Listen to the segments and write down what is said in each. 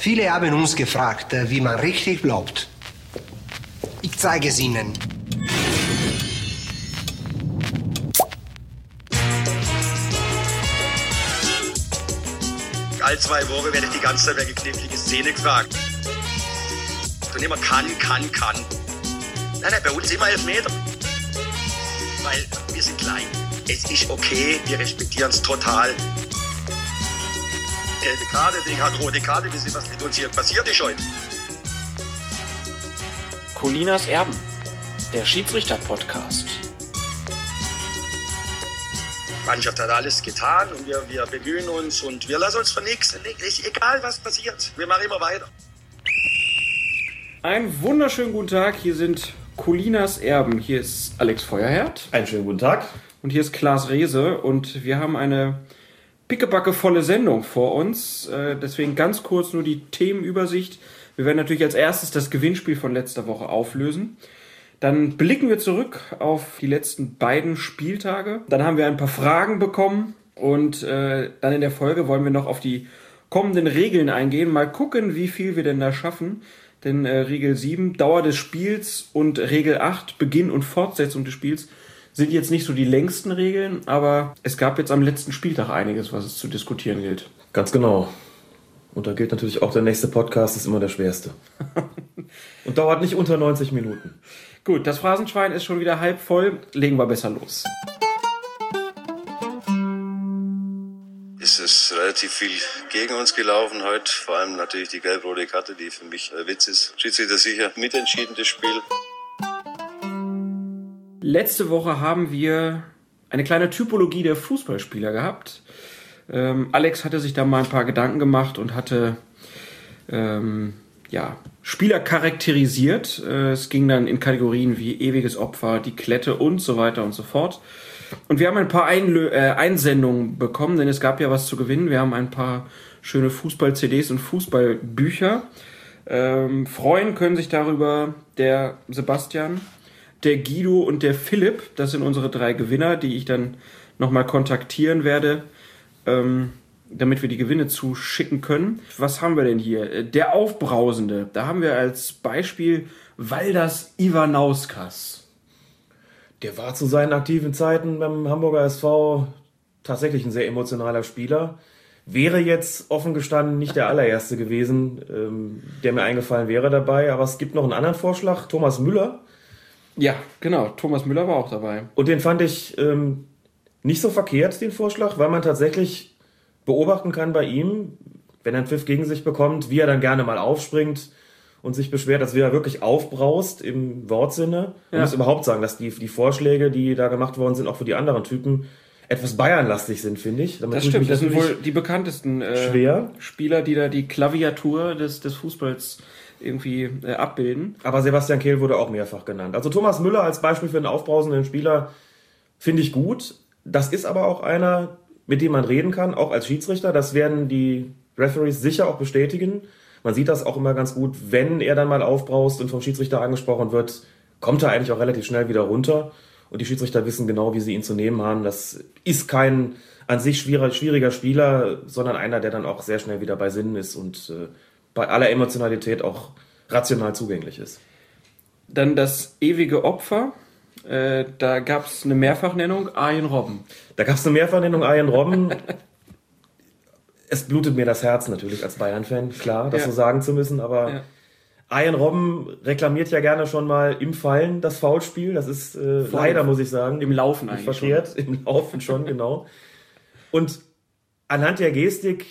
Viele haben uns gefragt, äh, wie man richtig glaubt. Ich zeige es Ihnen. All zwei Wochen werde ich die ganze Zeit wegen knifflige Szene gefragt. Und immer kann, kann, kann. Nein, nein, bei uns immer elf Meter. Weil wir sind klein. Es ist okay, wir respektieren es total. Gelbe Karte, die hat rote Karte, wissen was mit uns hier passiert ist heute. Colinas Erben, der Schiedsrichter-Podcast. Mannschaft hat alles getan und wir, wir bemühen uns und wir lassen uns von nichts. Ist egal, was passiert. Wir machen immer weiter. Einen wunderschönen guten Tag. Hier sind Colinas Erben. Hier ist Alex Feuerherd. Einen schönen guten Tag. Und hier ist Klaas Rehse. Und wir haben eine pickebacke volle Sendung vor uns. Äh, deswegen ganz kurz nur die Themenübersicht. Wir werden natürlich als erstes das Gewinnspiel von letzter Woche auflösen. Dann blicken wir zurück auf die letzten beiden Spieltage. Dann haben wir ein paar Fragen bekommen und äh, dann in der Folge wollen wir noch auf die kommenden Regeln eingehen. Mal gucken, wie viel wir denn da schaffen. Denn äh, Regel 7, Dauer des Spiels und Regel 8, Beginn und Fortsetzung des Spiels sind jetzt nicht so die längsten Regeln, aber es gab jetzt am letzten Spieltag einiges, was es zu diskutieren gilt. Ganz genau. Und da gilt natürlich auch, der nächste Podcast ist immer der schwerste. und dauert nicht unter 90 Minuten. Gut, das Phrasenschwein ist schon wieder halb voll. Legen wir besser los. ist es relativ viel gegen uns gelaufen heute. Vor allem natürlich die gelb-rote Karte, die für mich ein Witz ist. Schiedsrichter sicher mitentschieden das Spiel. Letzte Woche haben wir eine kleine Typologie der Fußballspieler gehabt. Ähm, Alex hatte sich da mal ein paar Gedanken gemacht und hatte ähm, ja, Spieler charakterisiert. Äh, es ging dann in Kategorien wie ewiges Opfer, die Klette und so weiter und so fort. Und wir haben ein paar Einlö äh, Einsendungen bekommen, denn es gab ja was zu gewinnen. Wir haben ein paar schöne Fußball-CDs und Fußballbücher. Ähm, freuen können sich darüber der Sebastian, der Guido und der Philipp. Das sind unsere drei Gewinner, die ich dann nochmal kontaktieren werde, ähm, damit wir die Gewinne zuschicken können. Was haben wir denn hier? Der Aufbrausende. Da haben wir als Beispiel Waldas Ivanauskas. Der war zu seinen aktiven Zeiten beim Hamburger SV tatsächlich ein sehr emotionaler Spieler. Wäre jetzt offen gestanden nicht der allererste gewesen, ähm, der mir eingefallen wäre dabei. Aber es gibt noch einen anderen Vorschlag, Thomas Müller. Ja, genau. Thomas Müller war auch dabei. Und den fand ich ähm, nicht so verkehrt, den Vorschlag, weil man tatsächlich beobachten kann bei ihm, wenn er einen Pfiff gegen sich bekommt, wie er dann gerne mal aufspringt und sich beschwert, dass er wirklich aufbraust im Wortsinne. Man Ja. muss überhaupt sagen, dass die, die Vorschläge, die da gemacht worden sind, auch für die anderen Typen, etwas Bayernlastig sind, finde ich. Damit Das stimmt, das sind wohl die bekanntesten äh. Spieler, die da die Klaviatur des, des Fußballs irgendwie äh, abbilden. Aber Sebastian Kehl wurde auch mehrfach genannt. Also Thomas Müller als Beispiel für einen aufbrausenden Spieler finde ich gut. Das ist aber auch einer, mit dem man reden kann, auch als Schiedsrichter. Das werden die Referees sicher auch bestätigen. Man sieht das auch immer ganz gut, wenn er dann mal aufbraust und vom Schiedsrichter angesprochen wird, kommt er eigentlich auch relativ schnell wieder runter. Und die Schiedsrichter wissen genau, wie sie ihn zu nehmen haben. Das ist kein an sich schwieriger, schwieriger Spieler, sondern einer, der dann auch sehr schnell wieder bei Sinnen ist und äh, bei aller Emotionalität auch rational zugänglich ist. Dann das ewige Opfer. Äh, da gab es eine Mehrfachnennung, Arjen Robben. Da gab es eine Mehrvernennung Arjen Robben. es blutet mir das Herz natürlich als Bayern-Fan, klar, das Ja. so sagen zu müssen, aber Ja. Arjen Robben reklamiert ja gerne schon mal im Fallen das Foulspiel. Das ist äh, leider, muss ich sagen, Im Laufen eigentlich verkehrt. Im Laufen schon, genau. Und anhand der Gestik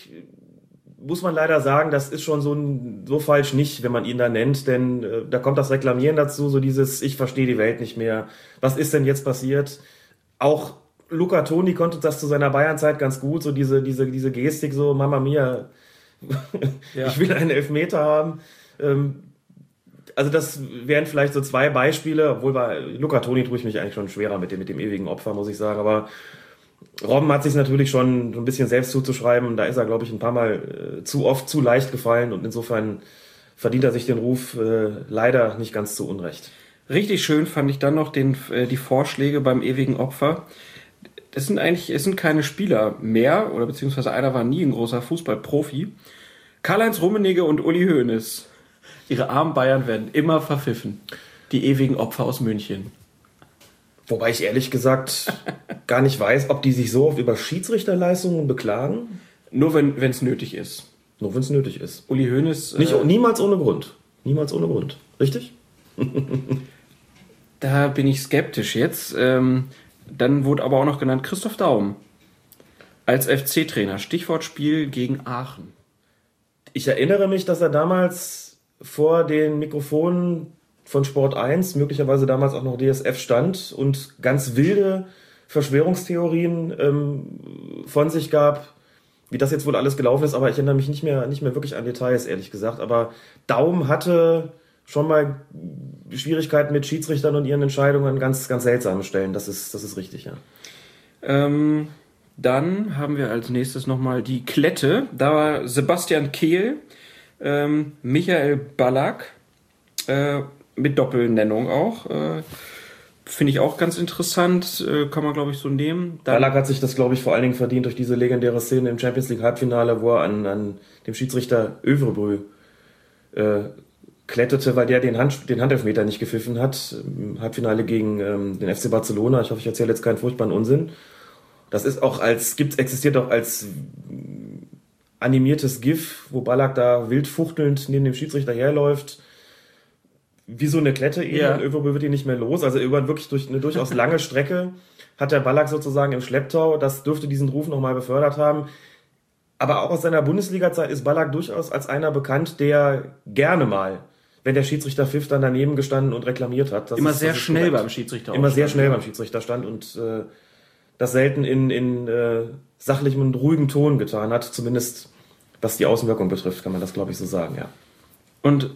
muss man leider sagen, das ist schon so, so falsch nicht, wenn man ihn da nennt, denn äh, da kommt das Reklamieren dazu, so dieses, ich verstehe die Welt nicht mehr. Was ist denn jetzt passiert? Auch Luca Toni konnte das zu seiner Bayernzeit ganz gut, so diese, diese, diese Gestik, so Mama Mia, Ja. ich will einen Elfmeter haben. Ähm, also das wären vielleicht so zwei Beispiele, obwohl bei Luca Toni tue ich mich eigentlich schon schwerer mit dem, mit dem ewigen Opfer, muss ich sagen, aber Robben hat sich natürlich schon ein bisschen selbst zuzuschreiben. Da ist er, glaube ich, ein paar Mal äh, zu oft, zu leicht gefallen und insofern verdient er sich den Ruf äh, leider nicht ganz zu Unrecht. Richtig schön fand ich dann noch den, äh, die Vorschläge beim ewigen Opfer. Es sind eigentlich, es sind keine Spieler mehr, oder beziehungsweise einer war nie ein großer Fußballprofi. Karl-Heinz Rummenigge und Uli Hoeneß. Ihre armen Bayern werden immer verpfiffen. Die ewigen Opfer aus München. Wobei ich ehrlich gesagt gar nicht weiß, ob die sich so oft über Schiedsrichterleistungen beklagen. Nur wenn es nötig ist. Nur wenn es nötig ist. Uli Hoeneß. Nicht, äh, niemals ohne Grund. Niemals ohne Grund. Richtig? Da bin ich skeptisch jetzt. Ähm, dann wurde aber auch noch genannt Christoph Daum als FC-Trainer. Stichwort Spiel gegen Aachen. Ich erinnere mich, dass er damals vor den Mikrofonen von Sport 1, möglicherweise damals auch noch DSF stand und ganz wilde Verschwörungstheorien ähm, von sich gab, wie das jetzt wohl alles gelaufen ist, aber ich erinnere mich nicht mehr, nicht mehr wirklich an Details, ehrlich gesagt. Aber Daum hatte schon mal Schwierigkeiten mit Schiedsrichtern und ihren Entscheidungen an ganz, ganz seltsamen Stellen. Das ist, das ist richtig, ja. Ähm, dann haben wir als nächstes nochmal die Klette. Da war Sebastian Kehl, ähm, Michael Ballack, äh, mit Doppelnennung auch. Äh, Finde ich auch ganz interessant, äh, kann man glaube ich so nehmen. Dann, Ballack hat sich das, glaube ich, vor allen Dingen verdient durch diese legendäre Szene im Champions League Halbfinale, wo er an, an dem Schiedsrichter Övrebrü äh, kletterte, weil der den, Hand, den Handelfmeter nicht gepfiffen hat. Im Halbfinale gegen ähm, den FC Barcelona. Ich hoffe, ich erzähle jetzt keinen furchtbaren Unsinn. Das ist auch als, gibt, existiert auch als animiertes GIF, wo Ballack da wild fuchtelnd neben dem Schiedsrichter herläuft. Wie so eine Klette eben. Und Övrebrü wird ihn nicht mehr los. Also irgendwann wirklich durch eine durchaus lange Strecke hat der Ballack sozusagen im Schlepptau. Das dürfte diesen Ruf nochmal befördert haben. Aber auch aus seiner Bundesliga-Zeit ist Ballack durchaus als einer bekannt, der gerne mal, wenn der Schiedsrichter pfiff, dann daneben gestanden und reklamiert hat. Das immer ist- sehr schnell korrekt. beim Schiedsrichter. Immer sehr schnell beim Schiedsrichter stand und äh, das selten in, in äh, sachlichem und ruhigem Ton getan hat. Zumindest was die Außenwirkung betrifft, kann man das, glaube ich, so sagen, ja. Und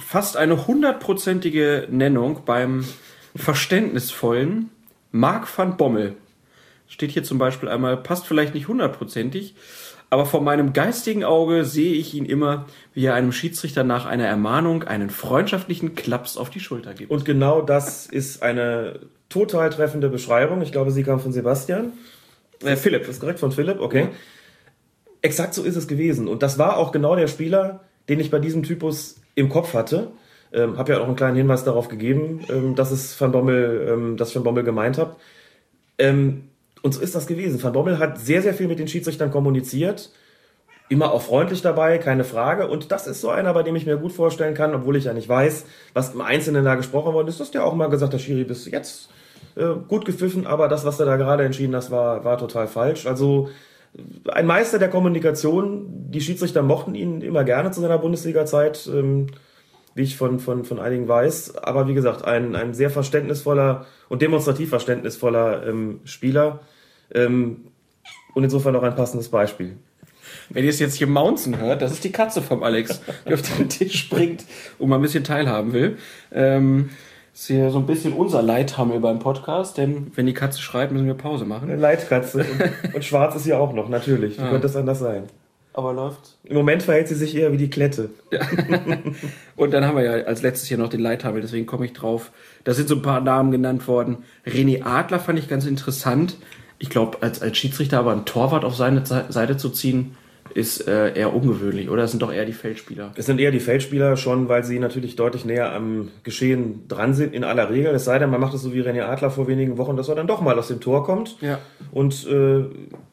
fast eine hundertprozentige Nennung beim verständnisvollen Mark van Bommel. Steht hier zum Beispiel einmal, passt vielleicht nicht hundertprozentig, aber vor meinem geistigen Auge sehe ich ihn immer, wie er einem Schiedsrichter nach einer Ermahnung einen freundschaftlichen Klaps auf die Schulter gibt. Und genau das ist eine total treffende Beschreibung. Ich glaube, sie kam von Sebastian. äh, Philipp, Das ist korrekt von Philipp, okay. Exakt so ist es gewesen. Und das war auch genau der Spieler, den ich bei diesem Typus im Kopf hatte. Ähm, habe ja auch einen kleinen Hinweis darauf gegeben, ähm, dass es Van Bommel, ähm, dass Van Bommel gemeint habe. Ähm, und so ist das gewesen. Van Bommel hat sehr, sehr viel mit den Schiedsrichtern kommuniziert. Immer auch freundlich dabei, keine Frage. Und das ist so einer, bei dem ich mir gut vorstellen kann, obwohl ich ja nicht weiß, was im Einzelnen da gesprochen worden ist, dass der auch mal gesagt hat, Schiri, bis jetzt äh, gut gepfiffen, aber das, was du da gerade entschieden hast, war, war total falsch. Also ein Meister der Kommunikation. Die Schiedsrichter mochten ihn immer gerne zu seiner Bundesliga-Zeit, ähm, wie ich von, von, von einigen weiß. Aber wie gesagt, ein, ein sehr verständnisvoller und demonstrativ verständnisvoller ähm, Spieler. Ähm, und insofern auch ein passendes Beispiel. Wenn ihr es jetzt hier mounzen hört, das ist die Katze vom Alex, die auf den Tisch springt und mal ein bisschen teilhaben will. Ähm, ist hier so ein bisschen unser Leithammel beim Podcast, denn wenn die Katze schreit, müssen wir Pause machen. Eine Leitkatze. und, und schwarz ist ja auch noch, natürlich. Wie könnte es anders sein? Aber läuft. Im Moment verhält sie sich eher wie die Klette. Und dann haben wir ja als letztes hier noch den Leithammel, deswegen komme ich drauf. Da sind so ein paar Namen genannt worden. René Adler fand ich ganz interessant. Ich glaube, als, als Schiedsrichter aber einen Torwart auf seine Seite zu ziehen, ist äh, eher ungewöhnlich, oder? Das sind doch eher die Feldspieler. Es sind eher die Feldspieler schon, weil sie natürlich deutlich näher am Geschehen dran sind, in aller Regel. Es sei denn, man macht es so wie René Adler vor wenigen Wochen, dass er dann doch mal aus dem Tor kommt Ja. und äh,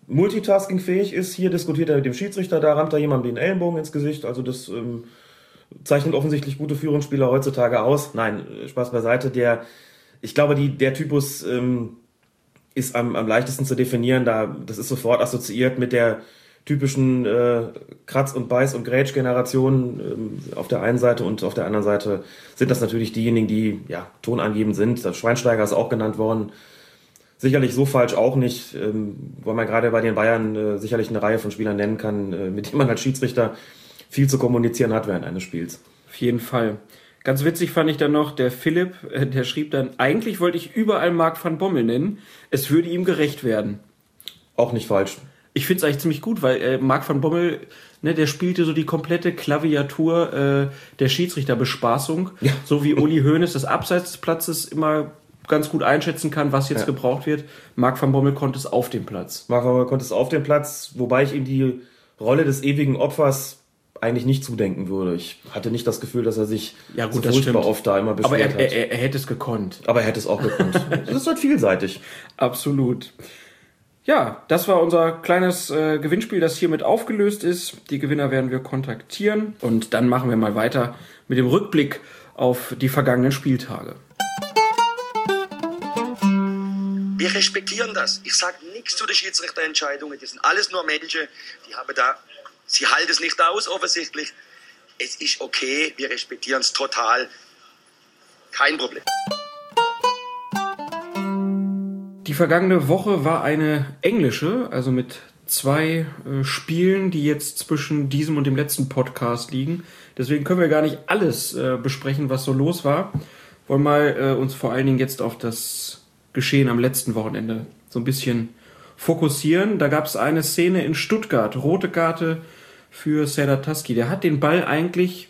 multitaskingfähig ist. Hier diskutiert er mit dem Schiedsrichter, da rammt er jemandem den Ellenbogen ins Gesicht. Also das ähm, zeichnet offensichtlich gute Führungsspieler heutzutage aus. Nein, äh, Spaß beiseite. Der, ich glaube, die, der Typus ähm, ist am, am leichtesten zu definieren. Da, das ist sofort assoziiert mit der typischen äh, Kratz- und Beiß- und Grätsch-Generation ähm, auf der einen Seite und auf der anderen Seite sind das natürlich diejenigen, die ja tonangebend sind. Das Schweinsteiger ist auch genannt worden. Sicherlich so falsch auch nicht, ähm, weil man gerade bei den Bayern äh, sicherlich eine Reihe von Spielern nennen kann, äh, mit denen man als Schiedsrichter viel zu kommunizieren hat während eines Spiels. Auf jeden Fall. Ganz witzig fand ich dann noch, der Philipp, äh, der schrieb dann, eigentlich wollte ich überall Marc van Bommel nennen, es würde ihm gerecht werden. Auch nicht falsch. Ich finde es eigentlich ziemlich gut, weil äh, Marc van Bommel, ne, der spielte so die komplette Klaviatur äh, der Schiedsrichterbespaßung, Ja. so wie Uli Hoeneß das Abseits des Platzes immer ganz gut einschätzen kann, was jetzt Ja. gebraucht wird. Marc van Bommel konnte es auf dem Platz. Marco konnte es auf dem Platz, wobei ich ihm die Rolle des ewigen Opfers eigentlich nicht zudenken würde. Ich hatte nicht das Gefühl, dass er sich Ja, gut, so furchtbar oft da immer beschwert Aber er, hat. er, er, er hätte es gekonnt. Aber er hätte es auch gekonnt. das ist halt vielseitig. Absolut. Ja, das war unser kleines äh, Gewinnspiel, das hiermit aufgelöst ist. Die Gewinner werden wir kontaktieren und dann machen wir mal weiter mit dem Rückblick auf die vergangenen Spieltage. Wir respektieren das. Ich sage nichts zu den Schiedsrichterentscheidungen. Die sind alles nur Menschen. Die haben da, sie halten es nicht aus, offensichtlich. Es ist okay. Wir respektieren es total. Kein Problem. Die vergangene Woche war eine englische, also mit zwei äh, Spielen, die jetzt zwischen diesem und dem letzten Podcast liegen. Deswegen können wir gar nicht alles äh, besprechen, was so los war. Wollen mal äh, uns vor allen Dingen jetzt auf das Geschehen am letzten Wochenende so ein bisschen fokussieren. Da gab es eine Szene in Stuttgart, rote Karte für Serdar Taski. Der hat den Ball eigentlich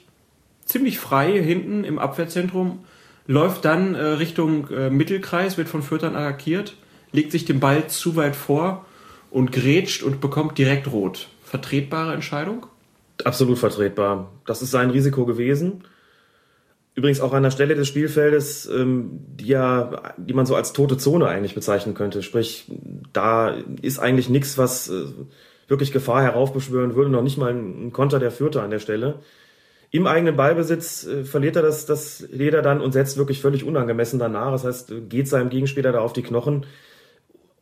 ziemlich frei hinten im Abwehrzentrum, läuft dann äh, Richtung äh, Mittelkreis, wird von Fürtern attackiert, legt sich den Ball zu weit vor und grätscht und bekommt direkt rot. Vertretbare Entscheidung? Absolut vertretbar. Das ist sein Risiko gewesen. Übrigens auch an der Stelle des Spielfeldes, ähm, die ja, die man so als tote Zone eigentlich bezeichnen könnte. Sprich, da ist eigentlich nichts, was äh, wirklich Gefahr heraufbeschwören würde, noch nicht mal ein, Konter der Fürther an der Stelle. Im eigenen Ballbesitz äh, verliert er das, das Leder dann und setzt wirklich völlig unangemessen danach. Das heißt, äh, geht seinem Gegenspieler da auf die Knochen.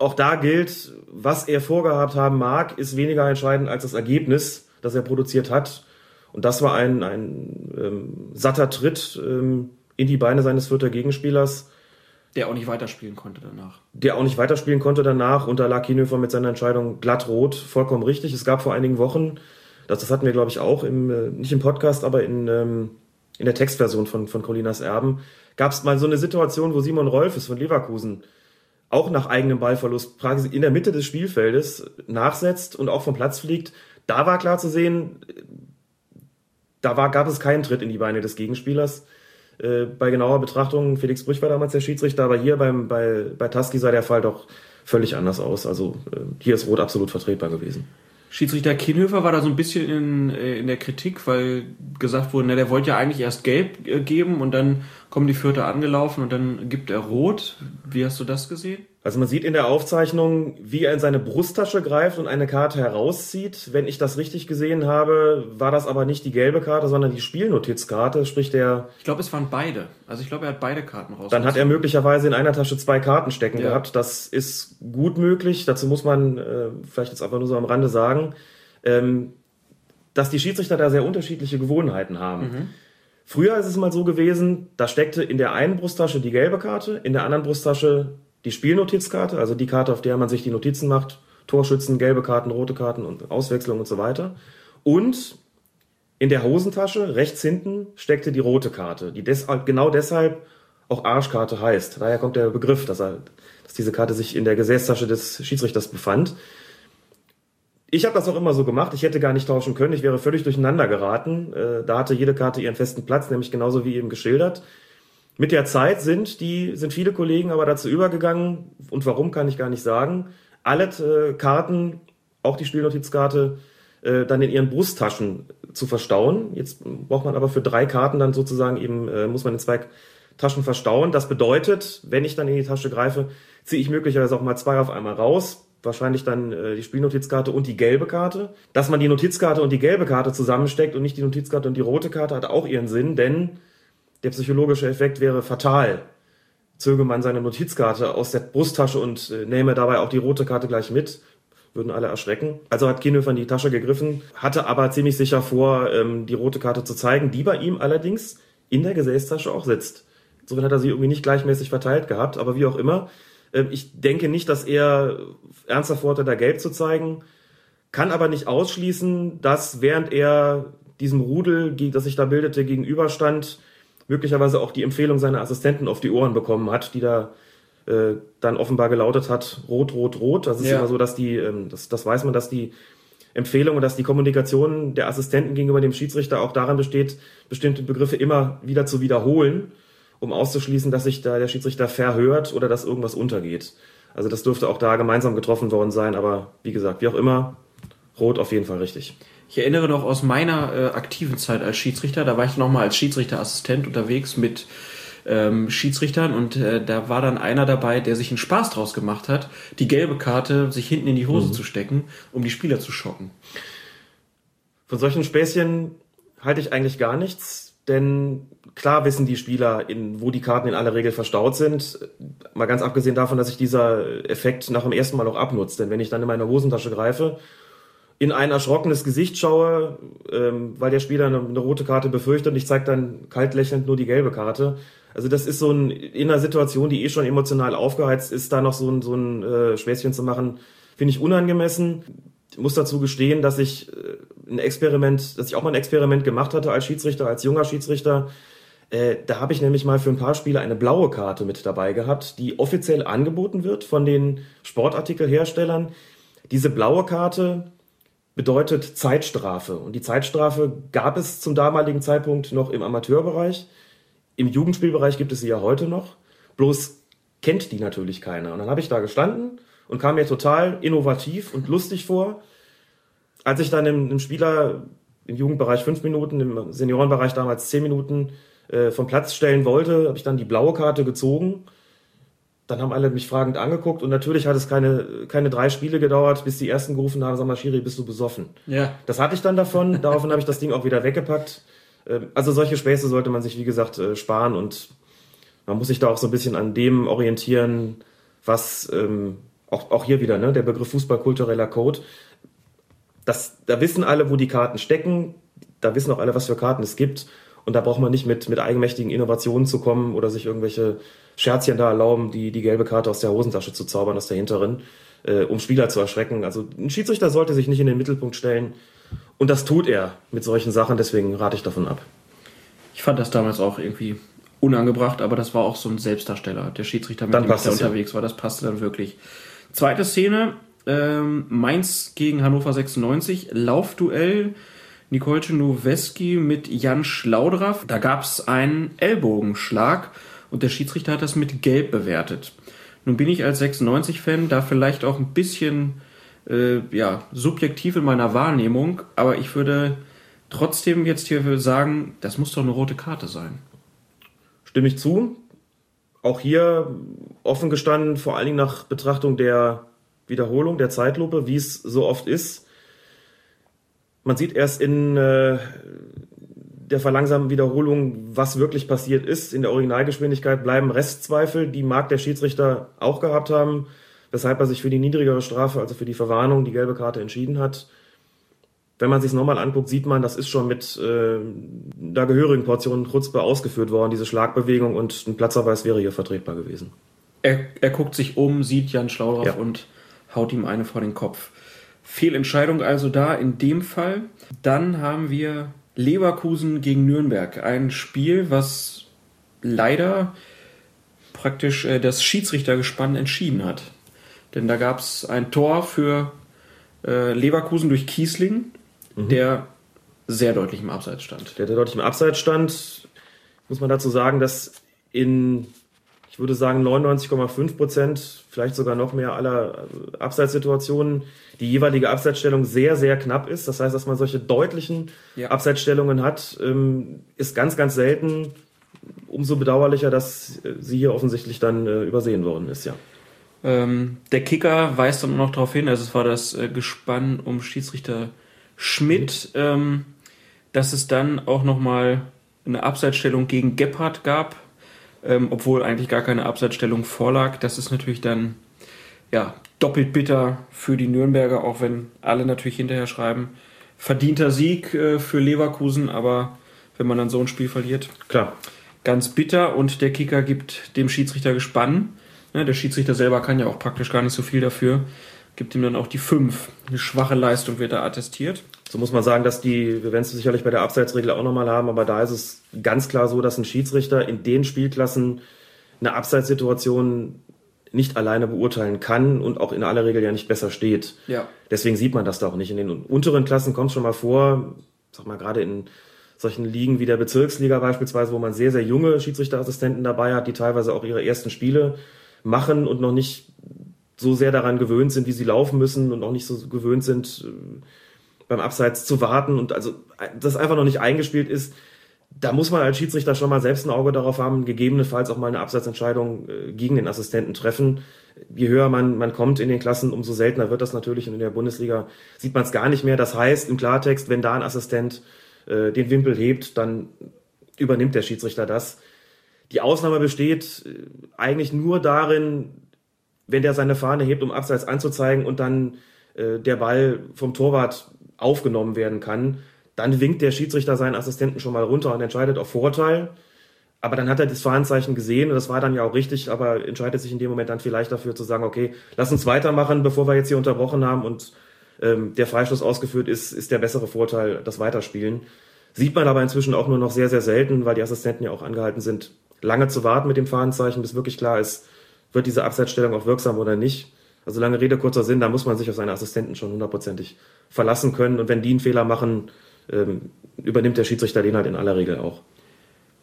Auch da gilt, was er vorgehabt haben mag, ist weniger entscheidend als das Ergebnis, das er produziert hat. Und das war ein, ein ähm, satter Tritt ähm, in die Beine seines vierter Gegenspielers, Der auch nicht weiterspielen konnte danach. der auch nicht weiterspielen konnte danach. Und da lag Kienhöfer mit seiner Entscheidung glatt rot, vollkommen richtig. Es gab vor einigen Wochen, das, das hatten wir glaube ich auch, im, äh, nicht im Podcast, aber in, ähm, in der Textversion von, von Colinas Erben, gab es mal so eine Situation, wo Simon Rolfes von Leverkusen auch nach eigenem Ballverlust praktisch in der Mitte des Spielfeldes nachsetzt und auch vom Platz fliegt. Da war klar zu sehen, da war, gab es keinen Tritt in die Beine des Gegenspielers. Äh, bei genauer Betrachtung, Felix Brüch war damals der Schiedsrichter, aber hier beim, bei, bei Taski sah der Fall doch völlig anders aus. Also äh, hier ist Rot absolut vertretbar gewesen. Schiedsrichter Kienhöfer war da so ein bisschen in, äh, in der Kritik, weil gesagt wurde, na, der wollte ja eigentlich erst gelb geben und dann kommen die Vierter angelaufen und dann gibt er rot. Wie hast du das gesehen? Also man sieht in der Aufzeichnung, wie er in seine Brusttasche greift und eine Karte herauszieht. Wenn ich das richtig gesehen habe, war das aber nicht die gelbe Karte, sondern die Spielnotizkarte, sprich der Ich glaube, es waren beide. Also ich glaube, er hat beide Karten raus. Dann hat er möglicherweise in einer Tasche zwei Karten stecken Ja. gehabt. Das ist gut möglich. Dazu muss man äh, vielleicht jetzt einfach nur so am Rande sagen, ähm, dass die Schiedsrichter da sehr unterschiedliche Gewohnheiten haben. Früher ist es mal so gewesen, da steckte in der einen Brusttasche die gelbe Karte, in der anderen Brusttasche die Spielnotizkarte, also die Karte, auf der man sich die Notizen macht, Torschützen, gelbe Karten, rote Karten und Auswechslung und so weiter. Und in der Hosentasche rechts hinten steckte die rote Karte, die deshalb, genau deshalb auch Arschkarte heißt. Daher kommt der Begriff, dass, er, dass diese Karte sich in der Gesäßtasche des Schiedsrichters befand. Ich habe das auch immer so gemacht. Ich hätte gar nicht tauschen können. Ich wäre völlig durcheinander geraten. Äh, da hatte jede Karte ihren festen Platz, nämlich genauso wie eben geschildert. Mit der Zeit sind die sind viele Kollegen aber dazu übergegangen und warum kann ich gar nicht sagen. Alle äh, Karten, auch die Spielnotizkarte, äh, dann in ihren Brusttaschen zu verstauen. Jetzt braucht man aber für drei Karten dann sozusagen eben äh, muss man in zwei Taschen verstauen. Das bedeutet, wenn ich dann in die Tasche greife, ziehe ich möglicherweise auch mal zwei auf einmal raus. Wahrscheinlich dann äh, die Spielnotizkarte und die gelbe Karte. Dass man die Notizkarte und die gelbe Karte zusammensteckt und nicht die Notizkarte und die rote Karte, hat auch ihren Sinn, denn der psychologische Effekt wäre fatal. Zöge man seine Notizkarte aus der Brusttasche und äh, nehme dabei auch die rote Karte gleich mit, würden alle erschrecken. Also hat Kienhöfer in die Tasche gegriffen, hatte aber ziemlich sicher vor, ähm, die rote Karte zu zeigen, die bei ihm allerdings in der Gesäßtasche auch sitzt. Insofern hat er sie irgendwie nicht gleichmäßig verteilt gehabt, aber wie auch immer. Ähm, ich denke nicht, dass er ernsthaft vorhatte, da gelb zu zeigen, kann aber nicht ausschließen, dass während er diesem Rudel, das sich da bildete, gegenüberstand, möglicherweise auch die Empfehlung seiner Assistenten auf die Ohren bekommen hat, die da äh, dann offenbar gelautet hat, rot, rot, rot. Das ist Ja. immer so, dass die, ähm, das, das weiß man, dass die Empfehlung und dass die Kommunikation der Assistenten gegenüber dem Schiedsrichter auch daran besteht, bestimmte Begriffe immer wieder zu wiederholen, um auszuschließen, dass sich da der Schiedsrichter verhört oder dass irgendwas untergeht. Also das dürfte auch da gemeinsam getroffen worden sein, aber wie gesagt, wie auch immer, rot auf jeden Fall richtig. Ich erinnere noch aus meiner äh, aktiven Zeit als Schiedsrichter, da war ich noch mal als Schiedsrichterassistent unterwegs mit ähm, Schiedsrichtern und äh, da war dann einer dabei, der sich einen Spaß draus gemacht hat, die gelbe Karte sich hinten in die Hose mhm. zu stecken, um die Spieler zu schocken. Von solchen Späßchen halte ich eigentlich gar nichts, denn klar wissen die Spieler, in, wo die Karten in aller Regel verstaut sind. Mal ganz abgesehen davon, dass sich dieser Effekt nach dem ersten Mal auch abnutzt. Denn wenn ich dann in meine Hosentasche greife, in ein erschrockenes Gesicht schaue, ähm, weil der Spieler eine, eine rote Karte befürchtet und ich zeige dann kalt lächelnd nur die gelbe Karte. Also das ist so ein, in einer Situation, die eh schon emotional aufgeheizt ist, da noch so ein, so ein äh, Späßchen zu machen, finde ich unangemessen. Ich muss dazu gestehen, dass ich äh, ein Experiment, dass ich auch mal ein Experiment gemacht hatte als Schiedsrichter, als junger Schiedsrichter. Äh, da habe ich nämlich mal für ein paar Spiele eine blaue Karte mit dabei gehabt, die offiziell angeboten wird von den Sportartikelherstellern. Diese blaue Karte bedeutet Zeitstrafe. Und die Zeitstrafe gab es zum damaligen Zeitpunkt noch im Amateurbereich. Im Jugendspielbereich gibt es sie ja heute noch. Bloß kennt die natürlich keiner. Und dann habe ich da gestanden und kam mir total innovativ und lustig vor als ich dann im, im Spieler im Jugendbereich fünf Minuten, im Seniorenbereich damals zehn Minuten äh, vom Platz stellen wollte, habe ich dann die blaue Karte gezogen. Dann haben alle mich fragend angeguckt und natürlich hat es keine, keine drei Spiele gedauert, bis die ersten gerufen haben, sag mal, Schiri, bist du besoffen? Ja. Das hatte ich dann davon, daraufhin habe ich das Ding auch wieder weggepackt. Ähm, also solche Späße sollte man sich, wie gesagt, äh, sparen und man muss sich da auch so ein bisschen an dem orientieren, was ähm, auch, auch hier wieder, ne, der Begriff Fußballkultureller Code das, da wissen alle, wo die Karten stecken, da wissen auch alle, was für Karten es gibt. Und da braucht man nicht mit, mit eigenmächtigen Innovationen zu kommen oder sich irgendwelche Scherzchen da erlauben, die, die gelbe Karte aus der Hosentasche zu zaubern, aus der hinteren, äh, um Spieler zu erschrecken. Also ein Schiedsrichter sollte sich nicht in den Mittelpunkt stellen. Und das tut er mit solchen Sachen, deswegen rate ich davon ab. Ich fand das damals auch irgendwie unangebracht, aber das war auch so ein Selbstdarsteller. Der Schiedsrichter, mit dann dem ich da unterwegs ja. war, das passte dann wirklich. Zweite Szene, ähm, Mainz gegen Hannover 96, Laufduell. Nicole Czernoweski mit Jan Schlaudraff. Da gab es einen Ellbogenschlag und der Schiedsrichter hat das mit Gelb bewertet. Nun bin ich als 96-Fan da vielleicht auch ein bisschen äh, ja, subjektiv in meiner Wahrnehmung, aber ich würde trotzdem jetzt hier sagen, das muss doch eine rote Karte sein. Stimme ich zu. Auch hier offen gestanden, vor allen Dingen nach Betrachtung der Wiederholung der Zeitlupe, wie es so oft ist. Man sieht erst in äh, der verlangsamten Wiederholung, was wirklich passiert ist. In der Originalgeschwindigkeit bleiben Restzweifel, die mag der Schiedsrichter auch gehabt haben, weshalb er sich für die niedrigere Strafe, also für die Verwarnung, die gelbe Karte entschieden hat. Wenn man sich es nochmal anguckt, sieht man, das ist schon mit äh, der gehörigen Portion Chutzpe ausgeführt worden, diese Schlagbewegung, und ein Platzerweis wäre hier vertretbar gewesen. Er, er guckt sich um, sieht Jan Schlaudraff ja. und haut ihm eine vor den Kopf. Fehlentscheidung also da in dem Fall. Dann haben wir Leverkusen gegen Nürnberg. Ein Spiel, was leider praktisch äh, das Schiedsrichtergespann entschieden hat. Denn da gab es ein Tor für äh, Leverkusen durch Kiesling, mhm. der sehr deutlich im Abseits stand. Der, der deutlich im Abseits stand, muss man dazu sagen, dass in ich würde sagen 99,5 Prozent, vielleicht sogar noch mehr aller Abseitssituationen, die jeweilige Abseitsstellung sehr, sehr knapp ist. Das heißt, dass man solche deutlichen ja. Abseitsstellungen hat, ähm, ist ganz, ganz selten. Umso bedauerlicher, dass sie hier offensichtlich dann äh, übersehen worden ist, ja. Ähm, der Kicker weist dann noch darauf hin, also es war das äh, Gespann um Schiedsrichter Schmidt, ähm, dass es dann auch nochmal eine Abseitsstellung gegen Gebhardt gab, ähm, obwohl eigentlich gar keine Abseitsstellung vorlag. Das ist natürlich dann ja, doppelt bitter für die Nürnberger, auch wenn alle natürlich hinterher schreiben, verdienter Sieg äh, für Leverkusen, aber wenn man dann so ein Spiel verliert, klar. Ganz bitter und der Kicker gibt dem Schiedsrichter gespann. Ja, der Schiedsrichter selber kann ja auch praktisch gar nicht so viel dafür. Gibt ihm dann auch die 5. Eine schwache Leistung wird da attestiert. So muss man sagen, dass die, wir werden es sicherlich bei der Abseitsregel auch nochmal haben, aber da ist es ganz klar so, dass ein Schiedsrichter in den Spielklassen eine Abseitssituation nicht alleine beurteilen kann und auch in aller Regel ja nicht besser steht. Ja. Deswegen sieht man das da auch nicht. In den unteren Klassen kommt es schon mal vor, sag mal gerade in solchen Ligen wie der Bezirksliga beispielsweise, wo man sehr, sehr junge Schiedsrichterassistenten dabei hat, die teilweise auch ihre ersten Spiele machen und noch nicht so sehr daran gewöhnt sind, wie sie laufen müssen und auch nicht so gewöhnt sind, beim Abseits zu warten und also das einfach noch nicht eingespielt ist, da muss man als Schiedsrichter schon mal selbst ein Auge darauf haben, gegebenenfalls auch mal eine Abseitsentscheidung äh, gegen den Assistenten treffen. Je höher man, man kommt in den Klassen, umso seltener wird das natürlich. Und in der Bundesliga sieht man es gar nicht mehr. Das heißt im Klartext, wenn da ein Assistent äh, den Wimpel hebt, dann übernimmt der Schiedsrichter das. Die Ausnahme besteht äh, eigentlich nur darin, wenn der seine Fahne hebt, um Abseits anzuzeigen und dann äh, der Ball vom Torwart aufgenommen werden kann dann winkt der Schiedsrichter seinen Assistenten schon mal runter und entscheidet auf Vorteil. Aber dann hat er das Verhandzeichen gesehen und das war dann ja auch richtig, aber entscheidet sich in dem Moment dann vielleicht dafür zu sagen, okay, lass uns weitermachen, bevor wir jetzt hier unterbrochen haben und ähm, der Freistoß ausgeführt ist, ist der bessere Vorteil, das Weiterspielen. Sieht man aber inzwischen auch nur noch sehr, sehr selten, weil die Assistenten ja auch angehalten sind, lange zu warten mit dem Fahnenzeichen, bis wirklich klar ist, wird diese Abseitsstellung auch wirksam oder nicht. Also lange Rede, kurzer Sinn, da muss man sich auf seine Assistenten schon hundertprozentig verlassen können. Und wenn die einen Fehler machen, ähm, übernimmt der Schiedsrichter den halt in aller Regel auch.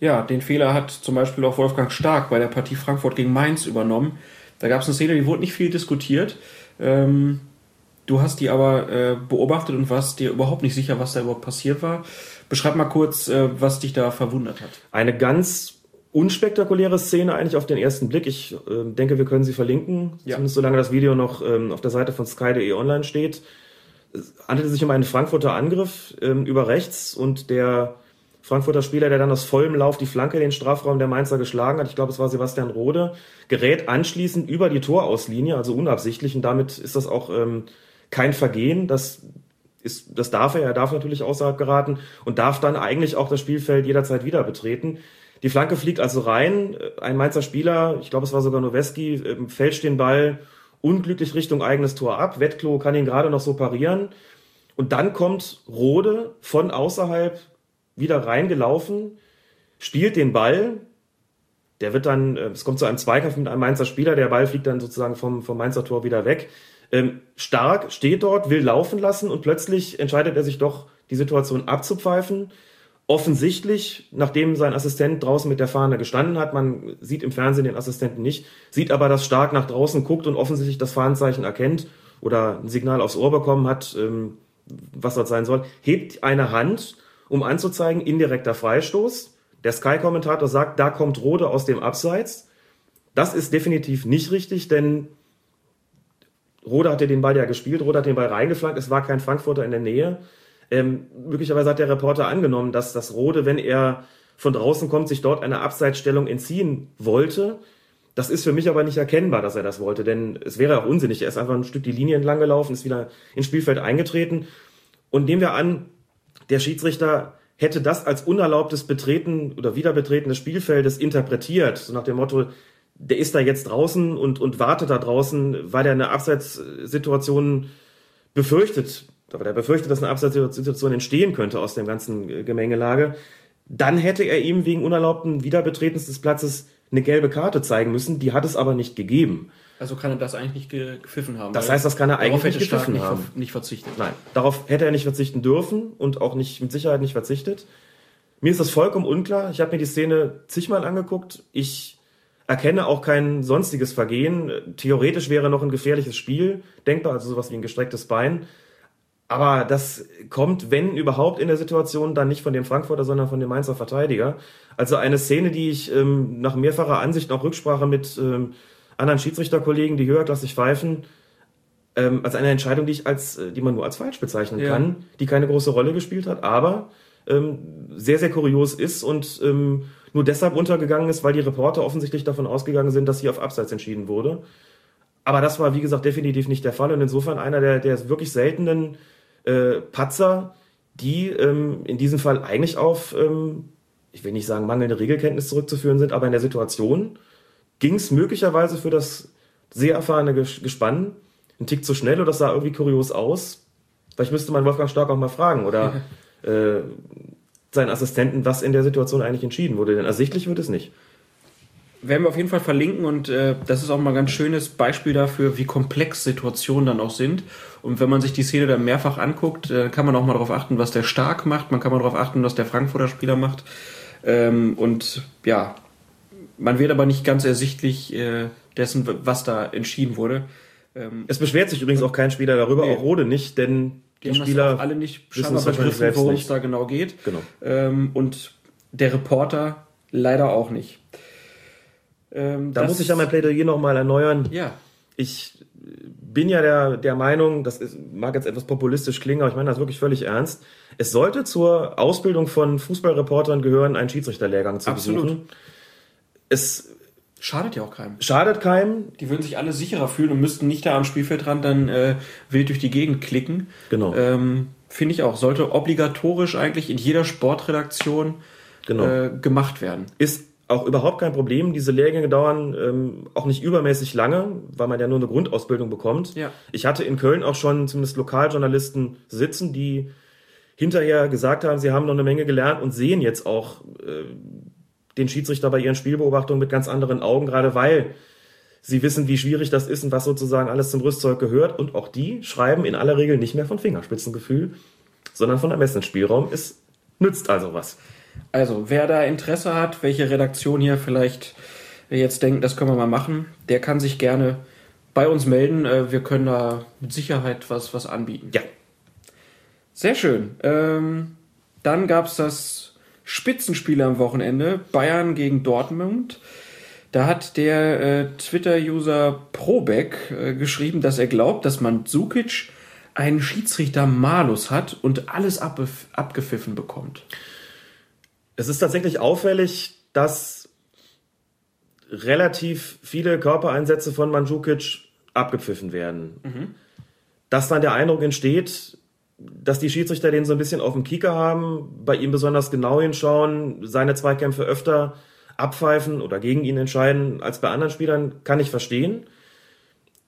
Ja, den Fehler hat zum Beispiel auch Wolfgang Stark bei der Partie Frankfurt gegen Mainz übernommen. Da gab es eine Szene, die wurde nicht viel diskutiert. Ähm, du hast die aber äh, beobachtet und warst dir überhaupt nicht sicher, was da überhaupt passiert war. Beschreib mal kurz, äh, was dich da verwundert hat. Eine ganz unspektakuläre Szene eigentlich auf den ersten Blick. Ich äh, denke, wir können sie verlinken, ja. zumindest solange das Video noch ähm, auf der Seite von sky.de online steht. Es handelte sich um einen Frankfurter Angriff ähm, über rechts und der Frankfurter Spieler, der dann aus vollem Lauf die Flanke in den Strafraum der Mainzer geschlagen hat, ich glaube, es war Sebastian Rode, gerät anschließend über die Torauslinie, also unabsichtlich und damit ist das auch ähm, kein Vergehen. Das ist, das darf er, er darf natürlich außerhalb geraten und darf dann eigentlich auch das Spielfeld jederzeit wieder betreten. Die Flanke fliegt also rein, ein Mainzer Spieler, ich glaube, es war sogar Noweski, ähm, fälscht den Ball unglücklich Richtung eigenes Tor ab. Wettklo kann ihn gerade noch so parieren. Und dann kommt Rode von außerhalb wieder reingelaufen, spielt den Ball. Der wird dann, äh, es kommt zu einem Zweikampf mit einem Mainzer Spieler, der Ball fliegt dann sozusagen vom, vom Mainzer Tor wieder weg. Ähm, Stark steht dort, will laufen lassen und plötzlich entscheidet er sich doch, die Situation abzupfeifen offensichtlich, nachdem sein Assistent draußen mit der Fahne gestanden hat, man sieht im Fernsehen den Assistenten nicht, sieht aber, dass Stark nach draußen guckt und offensichtlich das Fahnenzeichen erkennt oder ein Signal aufs Ohr bekommen hat, ähm, was dort sein soll, hebt eine Hand, um anzuzeigen, indirekter Freistoß. Der Sky-Kommentator sagt, da kommt Rode aus dem Abseits. Das ist definitiv nicht richtig, denn Rode hatte den Ball ja gespielt, Rode hat den Ball reingeflankt, es war kein Frankfurter in der Nähe. Ähm, möglicherweise hat der Reporter angenommen, dass das Rode, wenn er von draußen kommt, sich dort eine Abseitsstellung entziehen wollte. Das ist für mich aber nicht erkennbar, dass er das wollte, denn es wäre auch unsinnig. Er ist einfach ein Stück die Linie entlang gelaufen, ist wieder ins Spielfeld eingetreten. Und nehmen wir an, der Schiedsrichter hätte das als unerlaubtes Betreten oder Wiederbetreten des Spielfeldes interpretiert, so nach dem Motto, der ist da jetzt draußen und, und wartet da draußen, weil er eine Abseitssituation befürchtet aber der befürchtet, dass eine Absatzsituation entstehen könnte aus dem ganzen äh, Gemengelage, dann hätte er ihm wegen unerlaubten Wiederbetretens des Platzes eine gelbe Karte zeigen müssen. Die hat es aber nicht gegeben. Also kann er das eigentlich nicht gepfiffen haben. Das heißt, das kann er eigentlich nicht gepfiffen nicht haben. Nicht verzichtet. Nein, darauf hätte er nicht verzichten dürfen und auch nicht mit Sicherheit nicht verzichtet. Mir ist das vollkommen unklar. Ich habe mir die Szene zigmal angeguckt. Ich erkenne auch kein sonstiges Vergehen. Theoretisch wäre noch ein gefährliches Spiel denkbar, also sowas wie ein gestrecktes Bein. Aber das kommt, wenn überhaupt in der Situation, dann nicht von dem Frankfurter, sondern von dem Mainzer Verteidiger. Also eine Szene, die ich ähm, nach mehrfacher Ansicht auch Rücksprache mit ähm, anderen Schiedsrichterkollegen, die höherklassig pfeifen, ähm, als eine Entscheidung, die ich als, äh, die man nur als falsch bezeichnen ja. kann, die keine große Rolle gespielt hat, aber ähm, sehr, sehr kurios ist und ähm, nur deshalb untergegangen ist, weil die Reporter offensichtlich davon ausgegangen sind, dass hier auf Abseits entschieden wurde. Aber das war, wie gesagt, definitiv nicht der Fall und insofern einer der, der wirklich seltenen äh, Patzer, die ähm, in diesem Fall eigentlich auf, ähm, ich will nicht sagen mangelnde Regelkenntnis zurückzuführen sind, aber in der Situation ging es möglicherweise für das sehr erfahrene Gespann ein Tick zu schnell oder das sah irgendwie kurios aus. Vielleicht müsste man Wolfgang Stark auch mal fragen oder äh, seinen Assistenten, was in der Situation eigentlich entschieden wurde, denn ersichtlich wird es nicht werden wir auf jeden Fall verlinken und äh, das ist auch mal ein ganz schönes Beispiel dafür, wie komplex Situationen dann auch sind. Und wenn man sich die Szene dann mehrfach anguckt, äh, kann man auch mal darauf achten, was der Stark macht, man kann mal darauf achten, was der Frankfurter Spieler macht. Ähm, und ja, man wird aber nicht ganz ersichtlich äh, dessen, was da entschieden wurde. Ähm, es beschwert sich übrigens auch kein Spieler darüber, nee. auch Rode nicht, denn Die, die Spieler alle nicht scheinbar begriffen, worum es da genau geht. Genau. Ähm, und der Reporter leider auch nicht. Ähm, da muss ich ja mein Plädoyer nochmal erneuern. Ja. Ich bin ja der, der Meinung, das ist, mag jetzt etwas populistisch klingen, aber ich meine das wirklich völlig ernst. Es sollte zur Ausbildung von Fußballreportern gehören, einen Schiedsrichterlehrgang zu Absolut. besuchen. Es Schadet ja auch keinem. Schadet keinem. Die würden sich alle sicherer fühlen und müssten nicht da am Spielfeldrand dann äh, wild durch die Gegend klicken. Genau. Ähm, Finde ich auch. Sollte obligatorisch eigentlich in jeder Sportredaktion genau. äh, gemacht werden. Ist auch überhaupt kein Problem. Diese Lehrgänge dauern ähm, auch nicht übermäßig lange, weil man ja nur eine Grundausbildung bekommt. Ja. Ich hatte in Köln auch schon zumindest Lokaljournalisten sitzen, die hinterher gesagt haben, sie haben noch eine Menge gelernt und sehen jetzt auch äh, den Schiedsrichter bei ihren Spielbeobachtungen mit ganz anderen Augen, gerade weil sie wissen, wie schwierig das ist und was sozusagen alles zum Rüstzeug gehört. Und auch die schreiben in aller Regel nicht mehr von Fingerspitzengefühl, sondern von Ermessensspielraum. Es nützt also was. Also, wer da Interesse hat, welche Redaktion hier vielleicht jetzt denkt, das können wir mal machen, der kann sich gerne bei uns melden. Äh, wir können da mit Sicherheit was, was anbieten. Ja. Sehr schön. Ähm, dann gab es das Spitzenspiele am Wochenende. Bayern gegen Dortmund. Da hat der äh, Twitter-User Probeck äh, geschrieben, dass er glaubt, dass Mandzukic einen Schiedsrichter Malus hat und alles ab abgepfiffen bekommt. Es ist tatsächlich auffällig, dass relativ viele Körpereinsätze von Mandzukic abgepfiffen werden. Mhm. Dass dann der Eindruck entsteht, dass die Schiedsrichter den so ein bisschen auf dem Kieker haben, bei ihm besonders genau hinschauen, seine Zweikämpfe öfter abpfeifen oder gegen ihn entscheiden als bei anderen Spielern, kann ich verstehen.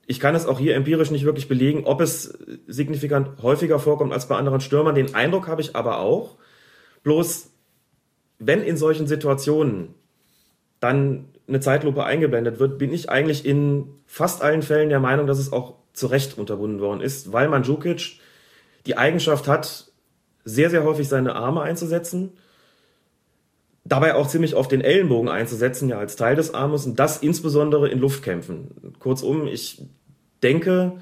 Ich kann es auch hier empirisch nicht wirklich belegen, ob es signifikant häufiger vorkommt als bei anderen Stürmern. Den Eindruck habe ich aber auch. Bloß, wenn in solchen Situationen dann eine Zeitlupe eingeblendet wird, bin ich eigentlich in fast allen Fällen der Meinung, dass es auch zu Recht unterbunden worden ist, weil Mandzukic die Eigenschaft hat, sehr, sehr häufig seine Arme einzusetzen, dabei auch ziemlich auf den Ellenbogen einzusetzen, ja als Teil des Armes und das insbesondere in Luftkämpfen. Kurzum, ich denke,